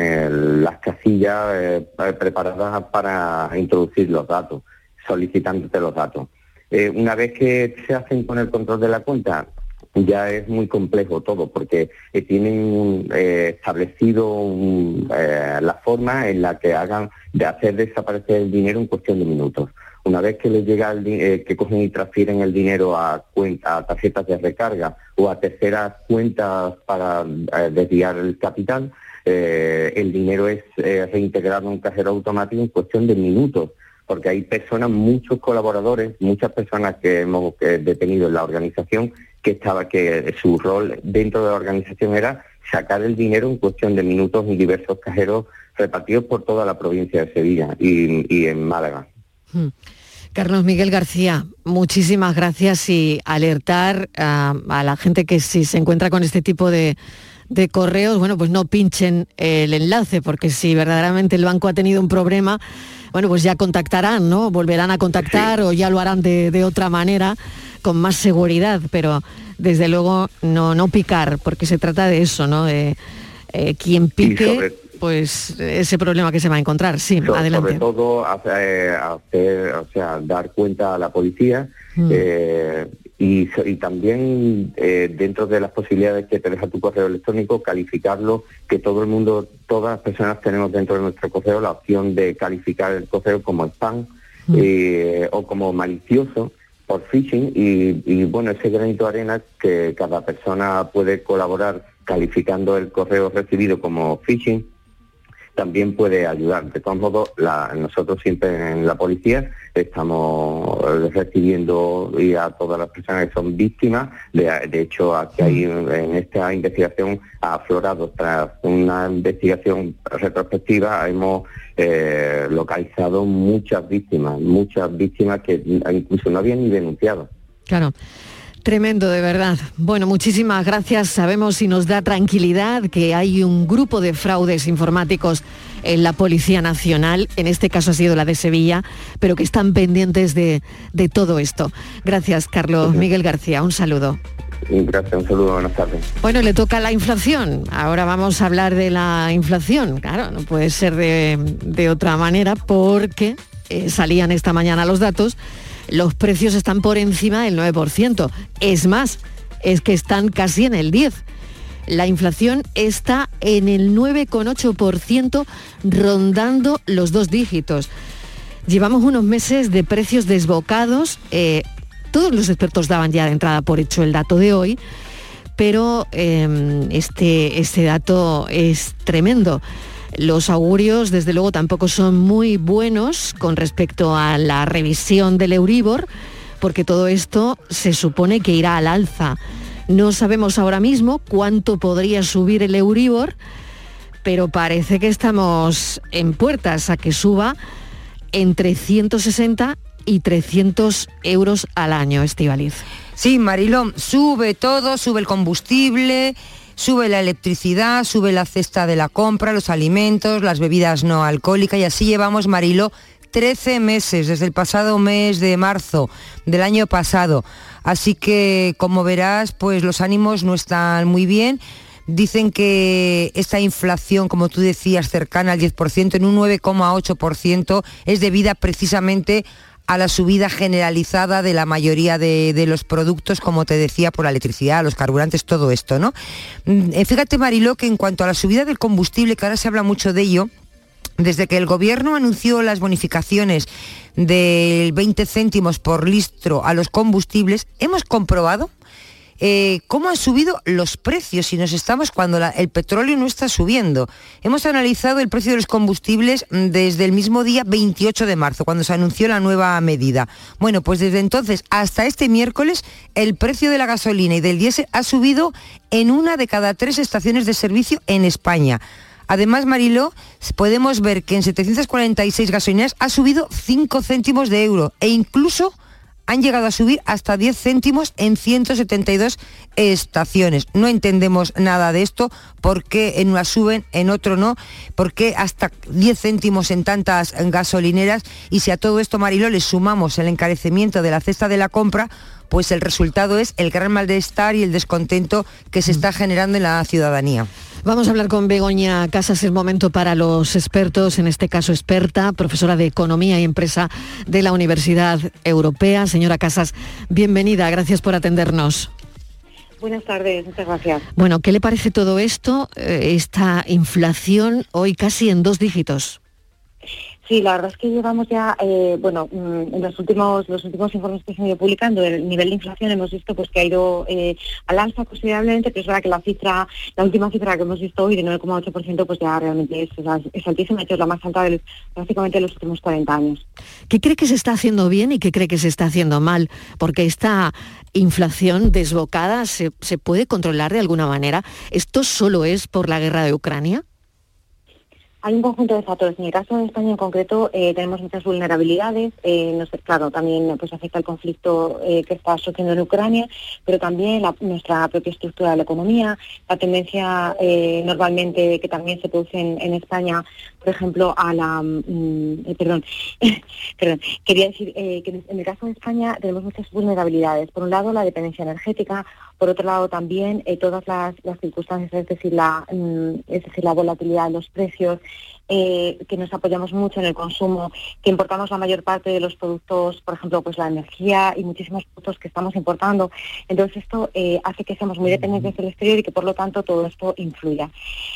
las casillas eh, preparadas para introducir los datos, solicitándote los datos. Eh, una vez que se hacen con el control de la cuenta, ya es muy complejo todo, porque eh, tienen eh, establecido la forma en la que hagan de hacer desaparecer el dinero en cuestión de minutos. Una vez que les llega el que cogen y transfieren el dinero a, cuenta, a tarjetas de recarga o a terceras cuentas para desviar el capital, el dinero es reintegrado en un cajero automático en cuestión de minutos porque hay personas, muchos colaboradores, muchas personas que hemos detenido en la organización que estaba que su rol dentro de la organización era sacar el dinero en cuestión de minutos en diversos cajeros repartidos por toda la provincia de Sevilla y, en Málaga. Hmm. Carlos Miguel García, muchísimas gracias y alertar a, la gente que si se encuentra con este tipo de, de correos, bueno, pues no pinchen el enlace, porque si verdaderamente el banco ha tenido un problema, bueno, pues ya contactarán, ¿no? Volverán a contactar o ya lo harán de, otra manera, con más seguridad, pero desde luego no, no picar, porque se trata de eso, ¿no? De, eh, quien pique, pues ese problema que se va a encontrar. Sí, adelante. Sobre todo hacer, o sea, dar cuenta a la policía. Mm. Eh, y, también eh, dentro de las posibilidades que te deja tu correo electrónico, calificarlo, que todo el mundo, todas las personas tenemos dentro de nuestro correo la opción de calificar el correo como spam mm. eh, o como malicioso por phishing y, y, bueno, ese granito de arena que cada persona puede colaborar calificando el correo recibido como phishing también puede ayudar. De todos modos, nosotros siempre en la policía estamos recibiendo y a todas las personas que son víctimas. De, hecho, aquí hay en esta investigación ha aflorado tras una investigación retrospectiva hemos eh, localizado muchas víctimas, muchas víctimas que incluso no habían ni denunciado. Claro. Tremendo, de verdad. Bueno, muchísimas gracias. Sabemos y nos da tranquilidad que hay un grupo de fraudes informáticos en la Policía Nacional, en este caso ha sido la de Sevilla, pero que están pendientes de, todo esto. Gracias, Carlos Miguel García. Un saludo. Gracias, un saludo, buenas tardes. Bueno, le toca la inflación. Ahora vamos a hablar de la inflación. Claro, no puede ser de, otra manera porque eh, salían esta mañana los datos los precios están por encima del 9%. Es más, es que están casi en el 10%. La inflación está en el 9,8%, rondando los dos dígitos. Llevamos unos meses de precios desbocados. Eh, todos los expertos daban ya de entrada por hecho el dato de hoy, pero em, este, este dato es tremendo. Los augurios, desde luego, tampoco son muy buenos con respecto a la revisión del Euribor, porque todo esto se supone que irá al alza. No sabemos ahora mismo cuánto podría subir el Euribor, pero parece que estamos en puertas a que suba entre 160 y 300 euros al año, Estivaliz. Sí, Marilón, sube todo, sube el combustible, sube la electricidad, sube la cesta de la compra, los alimentos, las bebidas no alcohólicas y así llevamos, Marilo, 13 meses, desde el pasado mes de marzo del año pasado. Así que, como verás, pues los ánimos no están muy bien. Dicen que esta inflación, como tú decías, cercana al 10%, en un 9,8%, es debida precisamente a la subida generalizada de la mayoría de, los productos, como te decía, por la electricidad, los carburantes, todo esto, ¿no? Mm, eh, fíjate, Mariló, que en cuanto a la subida del combustible, que ahora se habla mucho de ello, Desde que el Gobierno anunció las bonificaciones del 20 céntimos por litro a los combustibles, hemos comprobado eh, cómo han subido los precios si nos estamos cuando el petróleo no está subiendo. Hemos analizado el precio de los combustibles desde el mismo día 28 de marzo, cuando se anunció la nueva medida. Bueno, pues desde entonces hasta este miércoles el precio de la gasolina y del diésel ha subido en una de cada tres estaciones de servicio en España. Además, Mariló, podemos ver que en 746 gasolineras ha subido 5 céntimos de euro e incluso han llegado a subir hasta 10 céntimos en 172 estaciones. No entendemos nada de esto, por qué en una suben, en otro no, por qué hasta 10 céntimos en tantas gasolineras y si a todo esto, Mariló, le sumamos el encarecimiento de la cesta de la compra, pues el resultado es el gran malestar y el descontento que se está generando en la ciudadanía. Vamos a hablar con Begoña Casas, es momento para los expertos, en este caso experta, profesora de Economía y Empresa de la Universidad Europea. Señora Casas, bienvenida, gracias por atendernos. Buenas tardes, muchas gracias. Bueno, ¿qué le parece todo esto, eh, esta inflación hoy casi en dos dígitos? Sí, la verdad es que llevamos ya, eh, bueno, mm, en los últimos los últimos informes que se han ido publicando, el nivel de inflación hemos visto pues que ha ido eh, al alza considerablemente, pero es verdad que la cifra, la última cifra que hemos visto hoy de 9,8%, pues ya realmente es, altísima, es la más alta de prácticamente de los últimos 40 años. ¿Qué cree que se está haciendo bien y qué cree que se está haciendo mal? Porque esta inflación desbocada se puede controlar de alguna manera. ¿Esto solo es por la guerra de Ucrania? Hay un conjunto de factores. En el caso de España en concreto eh, tenemos muchas vulnerabilidades. Eh, claro, también pues, afecta el conflicto eh, que está sucediendo en Ucrania, pero también nuestra propia estructura de la economía, la tendencia normalmente que también se produce en, España, por ejemplo, a la... Mm, perdón, perdón, quería decir que en el caso de España tenemos muchas vulnerabilidades. Por un lado, la dependencia energética, por otro lado, también todas las, circunstancias, es decir, la, mm, es decir, la volatilidad de los precios, eh, que nos apoyamos mucho en el consumo, que importamos la mayor parte de los productos, por ejemplo, pues la energía y muchísimos productos que estamos importando. Entonces esto eh, hace que seamos muy dependientes del exterior y que por lo tanto todo esto influya.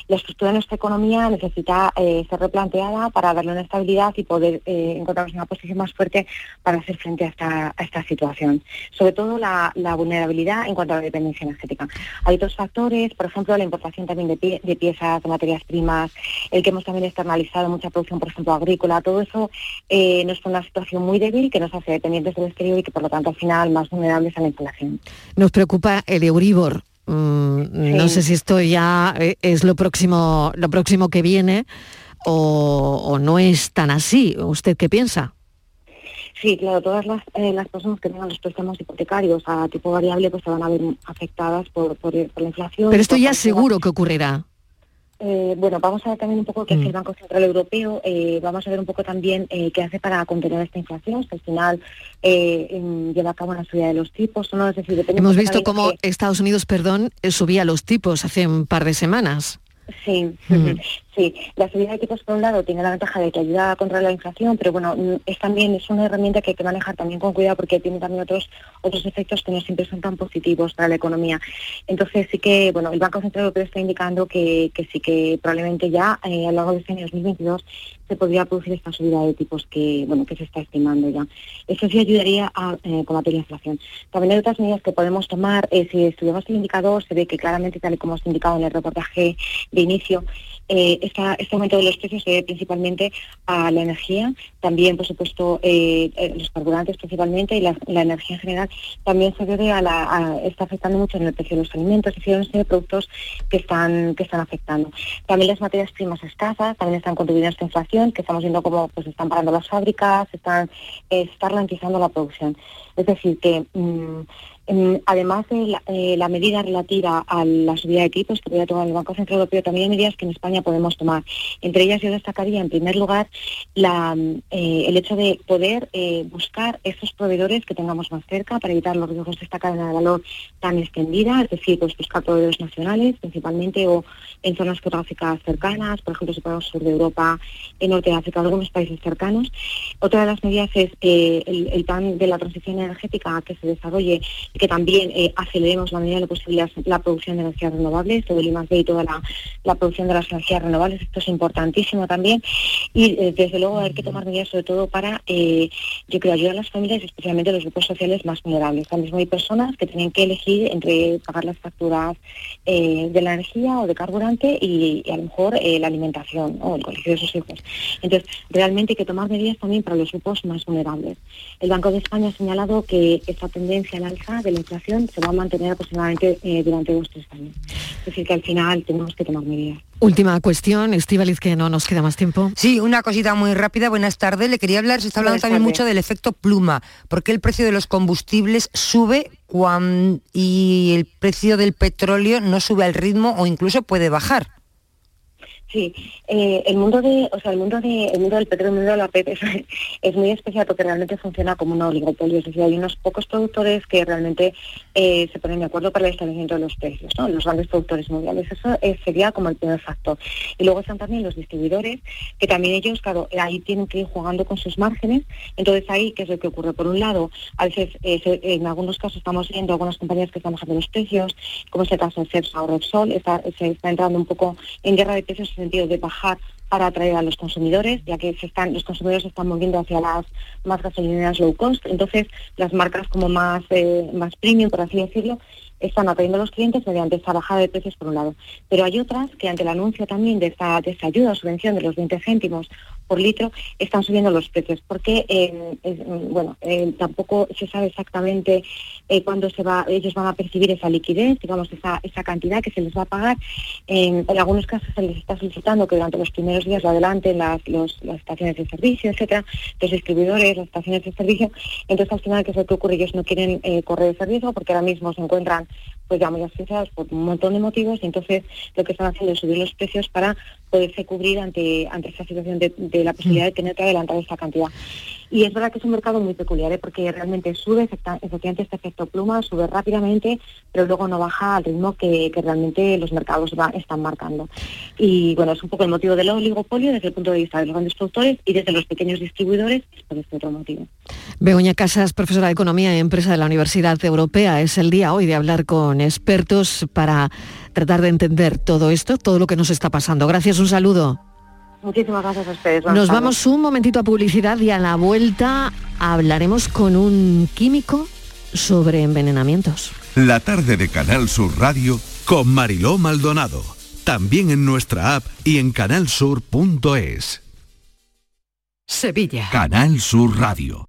La estructura de nuestra economía necesita eh, ser replanteada para darle una estabilidad y poder encontrarnos en una posición más fuerte para hacer frente a esta, situación. Sobre todo la, vulnerabilidad en cuanto a la dependencia energética. Hay otros factores, por ejemplo, la importación también de, de piezas, de materias primas, el que hemos también externalizado mucha producción, por ejemplo, agrícola, todo eso eh, nos pone una situación muy débil que nos hace dependientes del exterior y que por lo tanto al final más vulnerables a la inflación. Nos preocupa el Euribor. Mm, no sé si esto ya eh, es lo próximo, lo próximo que viene o, no es tan así. ¿Usted qué piensa? Sí, claro, todas las, eh, las personas que tengan los préstamos hipotecarios a tipo variable pues se van a ver afectadas por, por, la inflación. Pero esto ya seguro que ocurrirá. Eh, bueno, vamos a ver también un poco qué hace el mm. Banco Central Europeo, eh, vamos a ver un poco también eh, qué hace para contener esta inflación, si al final lleva a cabo una subida de los tipos o no, es decir, Hemos visto cómo Estados Unidos, perdón, subía los tipos hace un par de semanas. Sí, sí. La subida de tipos por un lado tiene la ventaja de que ayuda a controlar la inflación, pero bueno, mm, es también es una herramienta que hay que manejar también con cuidado porque tiene también otros otros efectos que no siempre son tan positivos para la economía. Entonces sí que, bueno, el Banco Central Europeo está indicando que, que sí que probablemente ya eh, a lo largo de este año 2022 se podría producir esta subida de tipos que, bueno, que se está estimando ya. Eso sí ayudaría a eh, combatir la inflación. También hay otras medidas que podemos tomar. Eh, si estudiamos el indicador, se ve que claramente, tal y como se indicado en el reportaje de inicio, eh, este aumento de los precios se debe principalmente a la energía, también, por supuesto, eh, eh, los carburantes principalmente y la, energía en general, también se debe a la, está afectando mucho en el precio de los alimentos y de productos que están, que están afectando. También las materias primas escasas también están contribuyendo a esta inflación, que estamos viendo cómo pues, están parando las fábricas, están, eh, está ralentizando la producción. Es decir, que mm, además de eh, la, medida relativa a la subida de tipos que voy tomar el Banco Central Europeo, también hay medidas que en España podemos tomar. Entre ellas yo destacaría, en primer lugar, eh, el hecho de poder eh, buscar esos proveedores que tengamos más cerca para evitar los riesgos de esta cadena de valor tan extendida, es decir, pues buscar proveedores nacionales principalmente o en zonas geográficas cercanas, por ejemplo, si podemos sur de Europa, en Norte de África, algunos países cercanos. Otra de las medidas es el, el plan de la transición energética que se desarrolle que también eh, aceleremos la medida de lo posible la, producción de energías renovables, todo el I+D y toda la, producción de las energías renovables, esto es importantísimo también. Y eh, desde luego hay que tomar medidas sobre todo para, yo creo, ayudar a las familias, especialmente a los grupos sociales más vulnerables. Ahora mismo hay personas que tienen que elegir entre pagar las facturas de la energía o de carburante y, a lo mejor la alimentación o el colegio de sus hijos. Entonces, realmente hay que tomar medidas también para los grupos más vulnerables. El Banco de España ha señalado que esta tendencia al alza la inflación se va a mantener aproximadamente eh, durante dos o tres años. Es decir, que al final tenemos que tomar medidas. Última cuestión, Estivaliz, que no nos queda más tiempo. Sí, una cosita muy rápida. Buenas tardes. Le quería hablar, se está hablando también mucho del efecto pluma. ¿Por qué el precio de los combustibles sube cuando, y el precio del petróleo no sube al ritmo o incluso puede bajar? Sí, eh, el mundo de, o sea, el mundo de, el mundo del petróleo, el mundo de la PEP es, muy especial porque realmente funciona como un oligopolio, es decir, hay unos pocos productores que realmente eh, se ponen de acuerdo para el establecimiento de los precios, ¿no? Los grandes productores mundiales, eso eh, sería como el primer factor. Y luego están también los distribuidores, que también ellos, claro, ahí tienen que ir jugando con sus márgenes, entonces ahí, ¿qué es lo que ocurre? Por un lado, a veces, en algunos casos estamos viendo algunas compañías que están bajando los precios, como es el caso de Cepsa o Repsol, está, se está entrando un poco en guerra de precios sentido de bajar para atraer a los consumidores, ya que se están, los consumidores se están moviendo hacia las más gasolineras low cost. Entonces, las marcas como más, eh, más premium, por así decirlo, están atrayendo los clientes mediante esta bajada de precios por un lado. Pero hay otras que ante el anuncio también de esta, de esta ayuda o subvención de los 20 céntimos por litro están subiendo los precios. Porque eh, bueno eh, tampoco se sabe exactamente eh, cuándo se va ellos van a percibir esa liquidez digamos esa, esa cantidad que se les va a pagar. En algunos casos se les está solicitando que durante los primeros días lo adelanten las, las estaciones de servicio etcétera los distribuidores las estaciones de servicio. Entonces al final qué es lo que ocurre ellos no quieren correr ese riesgo porque ahora mismo se encuentran pues ya muy asfixiados por un montón de motivos y entonces lo que están haciendo es subir los precios para poderse cubrir ante, ante esa situación de, la posibilidad de tener que adelantar esta cantidad. Y es verdad que es un mercado muy peculiar, ¿eh? porque realmente sube, efectivamente este efecto pluma, sube rápidamente, pero luego no baja al ritmo que, realmente los mercados están marcando. Y bueno, es un poco el motivo del oligopolio desde el punto de vista de los grandes productores y desde los pequeños distribuidores es por este otro motivo. Begoña Casas, profesora de Economía y Empresa de la Universidad Europea, es el día hoy de hablar con expertos para tratar de entender todo esto, todo lo que nos está pasando. Gracias, un saludo. Muchísimas gracias a ustedes. Nos vamos un momentito a publicidad y a la vuelta hablaremos con un químico sobre envenenamientos. La tarde de Canal Sur Radio con Mariló Maldonado. También en nuestra app y en canalsur.es. Sevilla. Canal Sur Radio.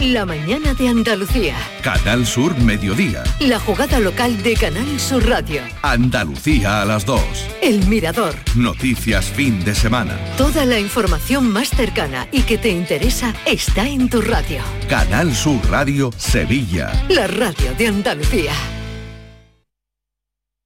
La mañana de Andalucía. Canal Sur Mediodía. La jugada local de Canal Sur Radio. Andalucía a las 2. El Mirador. Noticias fin de semana. Toda la información más cercana y que te interesa está en tu radio. Canal Sur Radio Sevilla. La radio de Andalucía.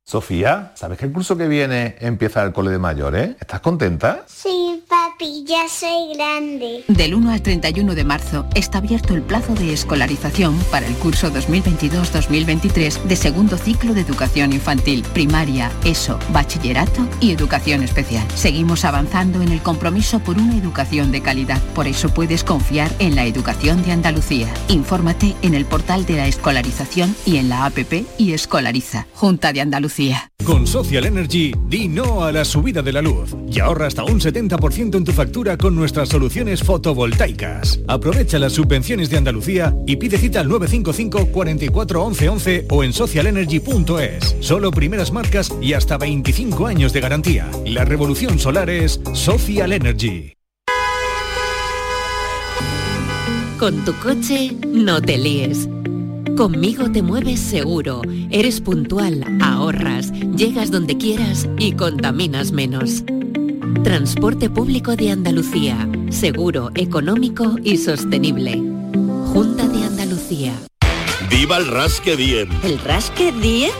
Sofía, ¿sabes que el curso que viene empieza el cole de mayores? ¿Estás contenta? Sí, papi, ya soy grande. Del 1 al 31 de marzo está abierto el plazo de escolarización para el curso 2022-2023 de segundo ciclo de educación infantil, primaria, ESO, bachillerato y educación especial. Seguimos avanzando en el compromiso por una educación de calidad. Por eso puedes confiar en la educación de Andalucía. Infórmate en el portal de la escolarización y en la APP y Escolariza. Junta de Andalucía. Con Social Energy, di no a la subida de la luz y ahorra hasta un 70% en tu factura con nuestras soluciones fotovoltaicas. Aprovecha las subvenciones de Andalucía y pide cita al 955 44 11 11 o en socialenergy.es. Solo primeras marcas y hasta 25 años de garantía. La revolución solar es Social Energy. Con tu coche, no te líes. Conmigo te mueves seguro, eres puntual, ahorras, llegas donde quieras y contaminas menos. Transporte público de Andalucía, seguro, económico y sostenible. Junta de Andalucía. ¡Viva el Rasque Diem! ¿El Rasque Diem?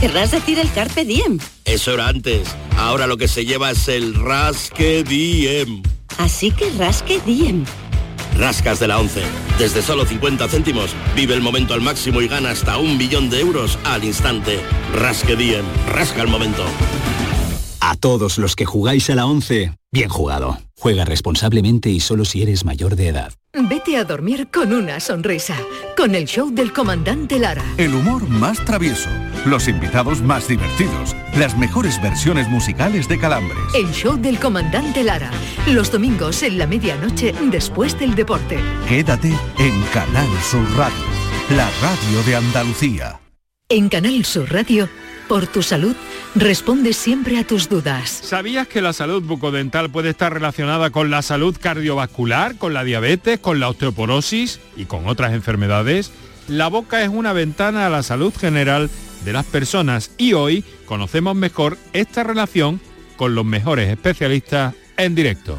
Querrás decir el Carpe Diem. Eso era antes. Ahora lo que se lleva es el Rasque Diem. Así que Rasque Diem. Rascas de la 11. Desde solo 50 céntimos, vive el momento al máximo y gana hasta un billón de euros al instante. Rasque Diem. Rasca el momento. A todos los que jugáis a la 11, bien jugado. Juega responsablemente y solo si eres mayor de edad. Vete a dormir con una sonrisa, con el show del comandante Lara. El humor más travieso, los invitados más divertidos, las mejores versiones musicales de Calambres. El show del comandante Lara, los domingos en la medianoche después del deporte. Quédate en Canal Sur Radio, la radio de Andalucía. En Canal Sur Radio, por tu salud, responde siempre a tus dudas. ¿Sabías que la salud bucodental puede estar relacionada con la salud cardiovascular, con la diabetes, con la osteoporosis y con otras enfermedades? La boca es una ventana a la salud general de las personas y hoy conocemos mejor esta relación con los mejores especialistas en directo.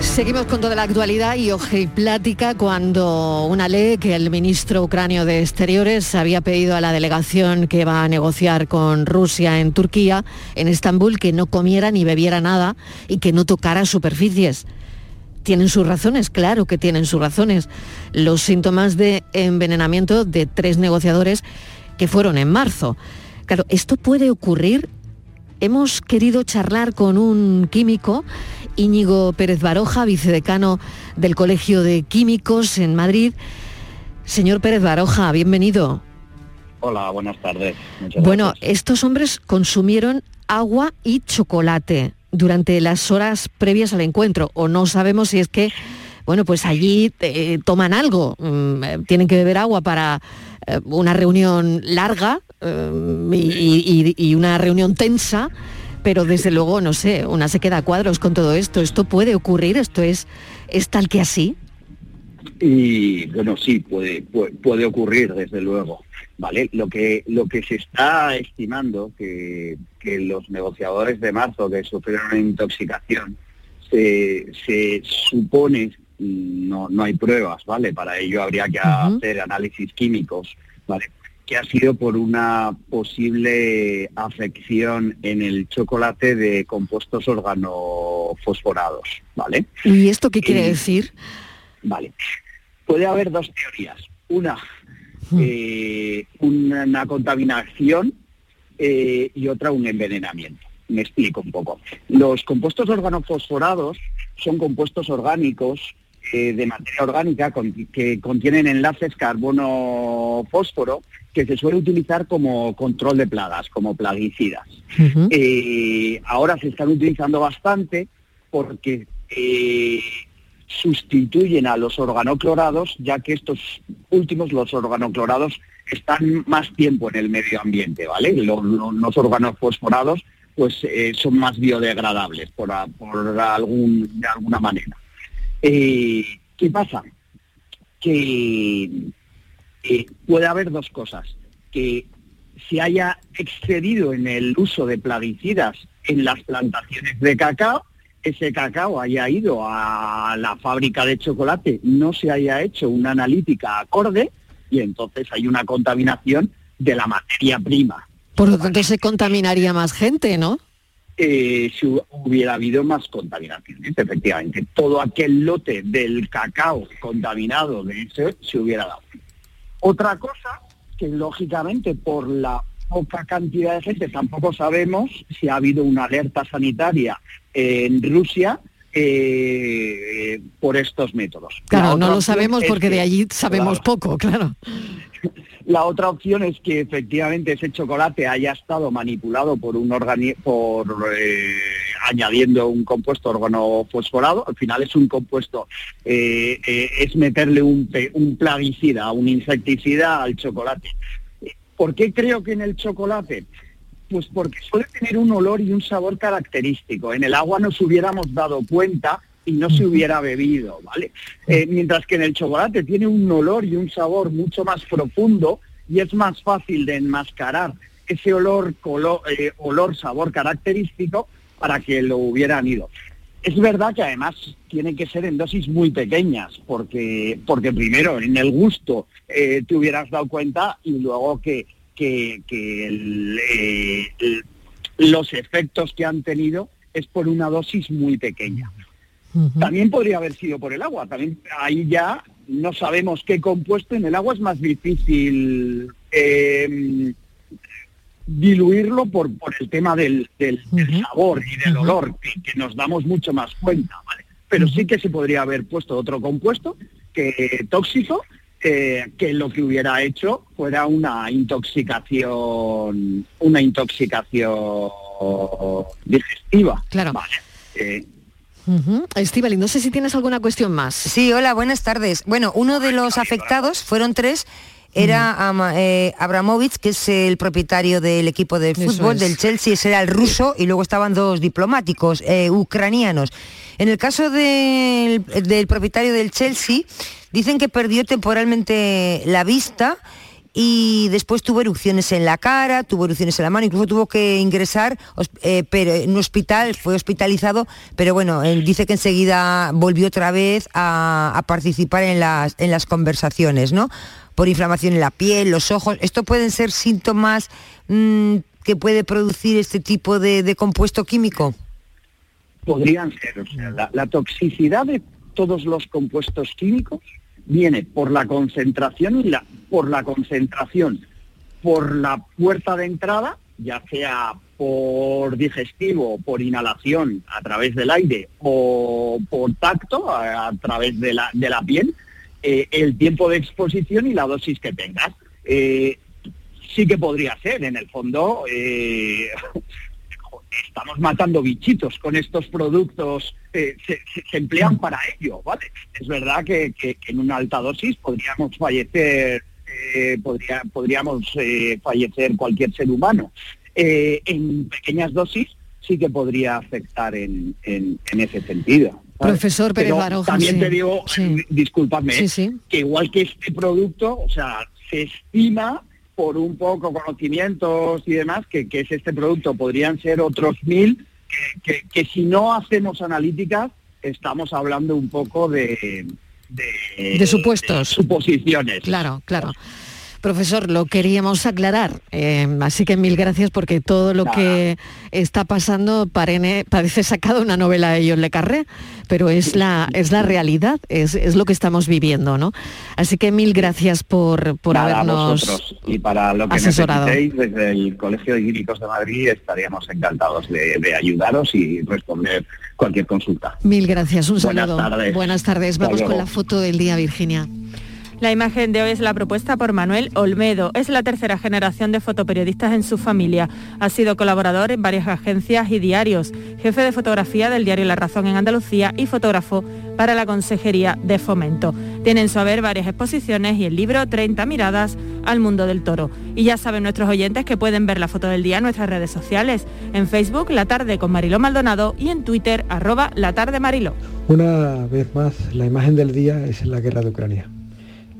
Seguimos con toda la actualidad y plática cuando una ley que el ministro ucranio de Exteriores había pedido a la delegación que va a negociar con Rusia en Turquía, en Estambul, que no comiera ni bebiera nada y que no tocara superficies. Tienen sus razones, claro que tienen sus razones. Los síntomas de envenenamiento de tres negociadores que fueron en marzo. Claro, esto puede ocurrir. Hemos querido charlar con un químico Íñigo Pérez Baroja, vicedecano del Colegio de Químicos en Madrid. Señor Pérez Baroja, bienvenido. Hola, buenas tardes. bueno, estos hombres consumieron agua y chocolate durante las horas previas al encuentro, o no sabemos si es que, bueno, pues allí eh, toman algo, mm, eh, tienen que beber agua para eh, una reunión larga y una reunión tensa pero desde luego, no sé, una se queda a cuadros con todo esto. ¿Esto puede ocurrir? ¿Esto es, es tal que así? Y bueno, sí, puede, puede, ocurrir, desde luego. ¿Vale? Lo que, lo que se está estimando que, que los negociadores de marzo que sufrieron una intoxicación, se, se supone, no, no hay pruebas, ¿vale? Para ello habría que hacer análisis químicos, ¿vale? Que ha sido por una posible afección en el chocolate de compuestos organofosforados, ¿vale? ¿Y esto qué quiere decir? Vale. Puede haber dos teorías. Una, hmm. eh, una, contaminación eh, y otra un envenenamiento. Me explico un poco. Los compuestos organofosforados son compuestos orgánicos eh, de materia orgánica que contienen enlaces carbono-fósforo que se suele utilizar como control de plagas, como plaguicidas. Eh, ahora se están utilizando bastante porque eh, sustituyen a los organoclorados, ya que estos últimos, los organoclorados, están más tiempo en el medio ambiente, ¿vale? Los, los organofosforados pues son más biodegradables por, por algún, de alguna manera. Eh, ¿Qué pasa? Que eh, puede haber dos cosas. Que se haya excedido en el uso de plaguicidas en las plantaciones de cacao, ese cacao haya ido a la fábrica de chocolate, no se haya hecho una analítica acorde y entonces hay una contaminación de la materia prima. Por lo tanto se contaminaría más gente, ¿no? eh, si hubiera habido más contaminaciones, efectivamente. Todo aquel lote del cacao contaminado de ese se hubiera dado. Otra cosa que lógicamente por la poca cantidad de gente tampoco sabemos si ha habido una alerta sanitaria en Rusia eh, por estos métodos. Claro, no lo sabemos porque de allí sabemos poco, claro. La otra opción es que efectivamente ese chocolate haya estado manipulado por un organi por eh, añadiendo un compuesto organofosforado. Al final es un compuesto, eh, eh, es meterle un, un plaguicida, un insecticida al chocolate. ¿Por qué creo que en el chocolate? Pues porque suele tener un olor y un sabor característico. En el agua nos hubiéramos dado cuenta y no se hubiera bebido, ¿vale? Eh, mientras que en el chocolate tiene un olor y un sabor mucho más profundo y es más fácil de enmascarar ese olor, colo- eh, olor, sabor característico para que lo hubieran ido. Es verdad que además tiene que ser en dosis muy pequeñas, porque, porque primero en el gusto eh, te hubieras dado cuenta y luego que, que, que el, el- los efectos que han tenido es por una dosis muy pequeña. También podría haber sido por el agua, también ahí ya no sabemos qué compuesto, en el agua es más difícil eh, diluirlo por, por el tema del, del- del sabor y del olor, que, que nos damos mucho más cuenta, ¿vale? Pero sí que se podría haber puesto otro compuesto que tóxico, eh, que lo que hubiera hecho fuera una intoxicación, una intoxicación digestiva. Claro. Vale. Eh, Estíbaliz, no sé si tienes alguna cuestión más. Sí, hola, buenas tardes. Bueno, uno de los afectados, fueron tres, era eh, Abramovich, que es el propietario del equipo de fútbol es. del Chelsea, ese era el ruso, y luego estaban dos diplomáticos eh, ucranianos. En el caso del, del propietario del Chelsea, dicen que perdió temporalmente la vista y después tuvo erupciones en la cara, tuvo erupciones en la mano, incluso tuvo que ingresar eh, en un hospital, fue hospitalizado, pero bueno, él dice que enseguida volvió otra vez a, participar en las, en las conversaciones, ¿no? Por inflamación en la piel, los ojos. ¿Esto pueden ser síntomas mm, que puede producir este tipo de, compuesto químico? podrían ser. La toxicidad de todos los compuestos químicos viene por la concentración y la, por la concentración, por la puerta de entrada, ya sea por digestivo, por inhalación a través del aire o por tacto a, través de la, de la piel, eh, el tiempo de exposición y la dosis que tengas. Eh, sí que podría ser, en el fondo, eh, estamos matando bichitos con estos productos, eh, se, se- se emplean para ello, ¿vale? Es verdad que, que- que en una alta dosis podríamos fallecer, eh, podría, podríamos eh, fallecer cualquier ser humano. En pequeñas dosis sí que podría afectar en, en- en ese sentido. ¿sabes? Profesor Pérez Pero Baroja, También sí, te digo, sí. discúlpame, sí. que igual que este producto, o sea, se estima por un poco conocimientos y demás, que, que es este producto, podrían ser otros mil, que, que- que si no hacemos analíticas, estamos hablando un poco de... De, De supuestos. suposiciones. Claro, claro. Profesor, lo queríamos aclarar, eh, así que mil gracias porque todo lo que está pasando parene- parece sacado una novela de John Le Carré, pero es la, es la realidad, es, es lo que estamos viviendo, ¿no? Así que mil gracias por, por Nada, habernos vosotros. Y para lo que asesorado. necesitéis, desde el Colegio de Químicos de Madrid estaríamos encantados de, de ayudaros y responder cualquier consulta. Mil gracias, un Buenas saludo. tardes. Buenas tardes. Vamos con la foto del día, Virginia. La imagen de hoy es la propuesta por Manuel Olmedo. Es la tercera generación de fotoperiodistas en su familia. Ha sido colaborador en varias agencias y diarios, jefe de fotografía del diario La Razón en Andalucía y fotógrafo para la Consejería de Fomento. Tiene en su haber varias exposiciones y el libro 30 miradas al mundo del toro. Y ya saben nuestros oyentes que pueden ver la foto del día en nuestras redes sociales, en Facebook La Tarde con Mariló Maldonado y en Twitter arroba La Tarde Mariló. Una vez más, la imagen del día es la guerra de Ucrania.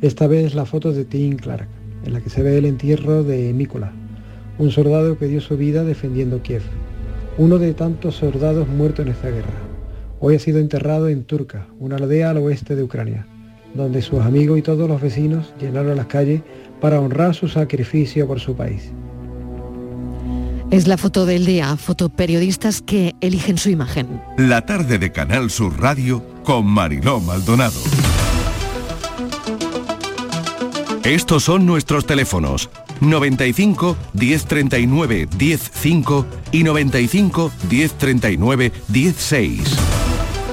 Esta vez la foto de Tim Clark, en la que se ve el entierro de Mícola, un soldado que dio su vida defendiendo Kiev, uno de tantos soldados muertos en esta guerra. Hoy ha sido enterrado en Turka, una aldea al oeste de Ucrania, donde sus amigos y todos los vecinos llenaron las calles para honrar su sacrificio por su país. Es la foto del día, fotoperiodistas que eligen su imagen. La tarde de Canal Sur Radio con Mariló Maldonado. Estos son nuestros teléfonos 95 1039 105 y 95 1039 16.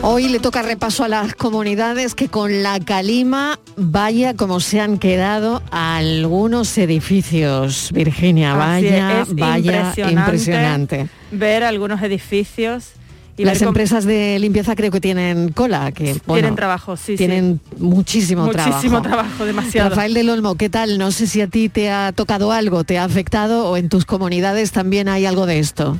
Hoy le toca repaso a las comunidades que con la calima vaya como se han quedado algunos edificios. Virginia, Así vaya, es, vaya impresionante impresionante. Ver algunos edificios y Las ver cómo- empresas de limpieza creo que tienen cola, que bueno, tienen trabajo, sí, sí. tienen muchísimo, Muchísimo trabajo. trabajo, demasiado. Rafael del Olmo, ¿qué tal? No sé si a ti te ha tocado algo, te ha afectado o en tus comunidades también hay algo de esto.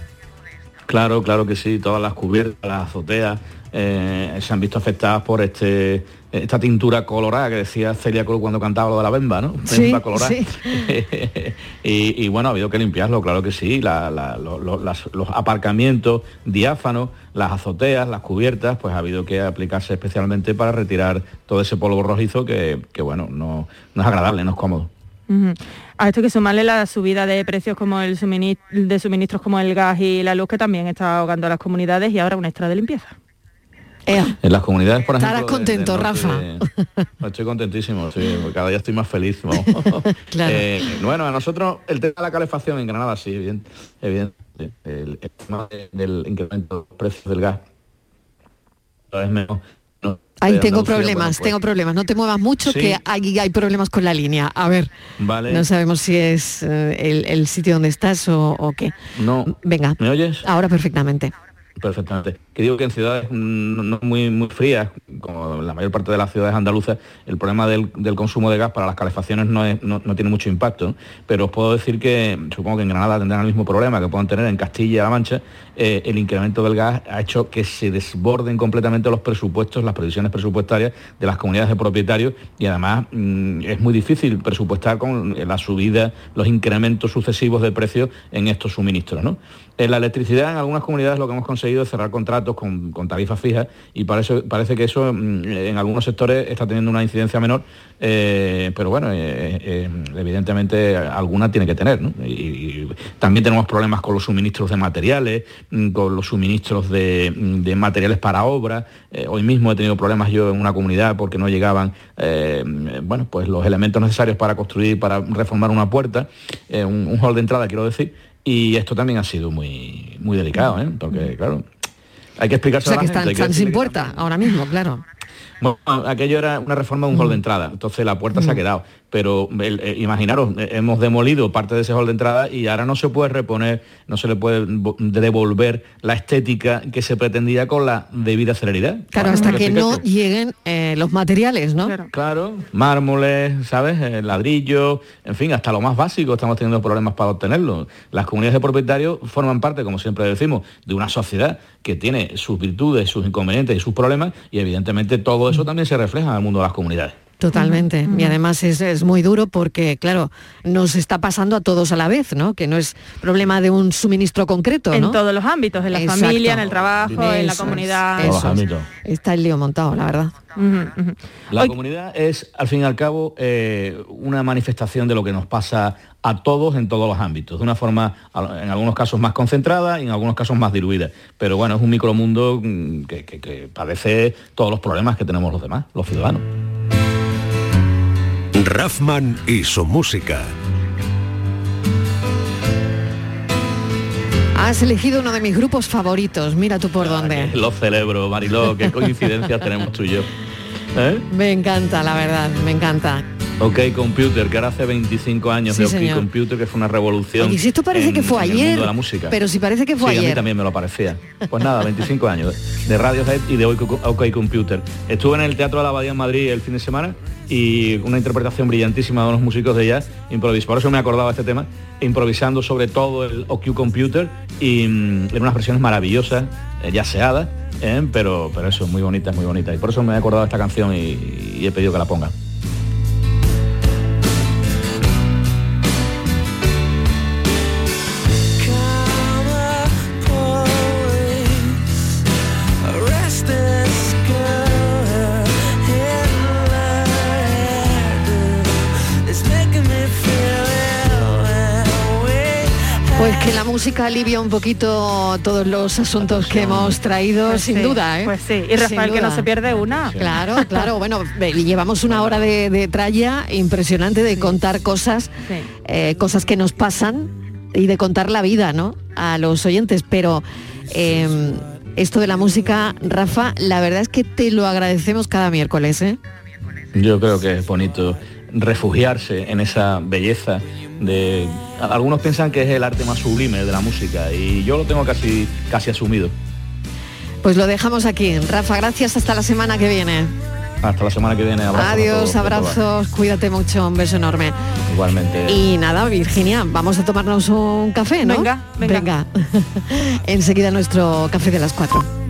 Claro, claro que sí, todas las cubiertas, las azoteas eh, se han visto afectadas por este esta tintura colorada que decía Celia Cruz cuando cantaba lo de la bemba, ¿no? Sí, Bemba colorada. sí. y, y bueno, ha habido que limpiarlo, claro que sí, la- la- lo- lo- las- los aparcamientos diáfanos, las azoteas, las cubiertas, pues ha habido que aplicarse especialmente para retirar todo ese polvo rojizo que, que, bueno, no, no es agradable, no es cómodo. A esto hay que sumarle la subida de precios como el suministro, de suministros como el gas y la luz que también está ahogando a las comunidades y ahora un extra de limpieza. En las comunidades, por ejemplo... Estarás contento, norte Rafa. estoy contentísimo, sí, cada día estoy más feliz. Claro. Eh, bueno, a nosotros el tema de la calefacción en Granada, sí, evidente. El, el tema de- del incremento de los precios del gas menos. Ahí tengo problemas, bueno, pues, tengo problemas. No te muevas mucho, Sí. que hay, hay problemas con la línea. A ver, Vale. no sabemos si es eh, el, el sitio donde estás o, o qué. No. Venga. ¿Me oyes? Ahora perfectamente. Perfectamente. Que digo que en ciudades no muy, muy frías, como la mayor parte de las ciudades andaluzas, el problema del, del consumo de gas para las calefacciones no, es- no- no tiene mucho impacto. Pero os puedo decir que supongo que en Granada tendrán el mismo problema que puedan tener en Castilla-La Mancha. Eh, el incremento del gas ha hecho que se desborden completamente los presupuestos, las previsiones presupuestarias de las comunidades de propietarios y además mm, es muy difícil presupuestar con la subida, los incrementos sucesivos de precios en estos suministros. ¿no? En la electricidad en algunas comunidades lo que hemos conseguido es cerrar contratos con, tarifas fijas y para eso- parece que eso mm, en algunos sectores está teniendo una incidencia menor, eh, pero bueno, eh, eh, evidentemente alguna tiene que tener. ¿no? Y, también tenemos problemas con los suministros de materiales, mm, con los suministros de, materiales para obras. Eh, hoy mismo he tenido problemas yo en una comunidad porque no llegaban eh, bueno, pues los elementos necesarios para construir, para reformar una puerta, eh, un, un hall de entrada quiero decir, y esto también ha sido muy, muy delicado, ¿eh? porque claro, hay que O explicarse sea a que la gente, están, que sin que puerta ahora mismo, claro. bueno, aquello era una reforma de un hall de entrada, entonces la puerta se ha quedado. Pero eh, imaginaros, eh, hemos demolido parte de ese hall de entrada y ahora no se puede reponer, no se le puede vo- devolver la estética que se pretendía con la debida celeridad. Claro, hasta que no lleguen eh, los materiales, ¿no? Claro, mármoles, ¿sabes? Eh, ladrillo, en fin, hasta lo más básico estamos teniendo problemas para obtenerlo. Las comunidades de propietarios forman parte, como siempre decimos, de una sociedad que tiene sus virtudes, sus inconvenientes y sus problemas y evidentemente todo eso también se refleja en el mundo de las comunidades. Totalmente. Y además es, es muy duro porque, claro, nos está pasando a todos a la vez, ¿no? Que no es problema de un suministro concreto, En todos los ámbitos, en la Exacto. familia, en el trabajo, en la Eso es, comunidad. eso Todos los es. ámbitos. Está el lío montado, la verdad. La comunidad es, al fin y al cabo, eh, una manifestación de lo que nos pasa a todos en todos los ámbitos, de una forma, a- en algunos casos más concentrada y en algunos casos más diluida. Pero bueno, es un micromundo mm, que, que- que padece todos los problemas que tenemos los demás, los ciudadanos. Raffman y su música. Has elegido uno de mis grupos favoritos, mira tú por dónde. Lo celebro, Mariló, qué coincidencias tenemos tú y yo. ¿Eh? Me encanta, la verdad, me encanta. OK Computer, que ahora hace 25 años Sí, de OK señor. Computer, que fue una revolución. Oye, si esto parece en- que fue ayer, mundo de la música. pero si parece que fue sí, a mí también me lo parecía. Pues nada, 25 años de Radiohead y de OK Computer. Estuve en el Teatro de la Abadía en Madrid el fin de semana y una interpretación brillantísima de unos músicos de jazz improvis. Por eso me acordaba este tema, improvisando sobre todo el OK Computer y mm, en unas versiones maravillosas, eh, jazzeadas, eh, pero, pero eso, muy bonita, muy bonita. Y por eso me he acordado de esta canción y, he pedido que la pongan. Música alivia un poquito todos los asuntos que hemos traído, Pues sin sí, duda, ¿eh? pues sí. Y Rafael, que no se pierde una. Claro, claro. Bueno, llevamos una hora de, de tralla impresionante de contar cosas, Sí. eh, cosas que nos pasan y de contar la vida, ¿no? A los oyentes. Pero eh, esto de la música, Rafa, la verdad es que te lo agradecemos cada miércoles, ¿eh? Yo creo que es bonito refugiarse en esa belleza de algunos piensan que es el arte más sublime de la música y yo lo tengo casi casi asumido. Pues lo dejamos aquí. Rafa, gracias hasta la semana que viene. Hasta la semana que viene. Adiós, abrazos, cuídate mucho, un beso enorme. Igualmente. Y nada, Virginia, vamos a tomarnos un café, ¿no? Venga, venga. venga. Enseguida nuestro café de las cuatro.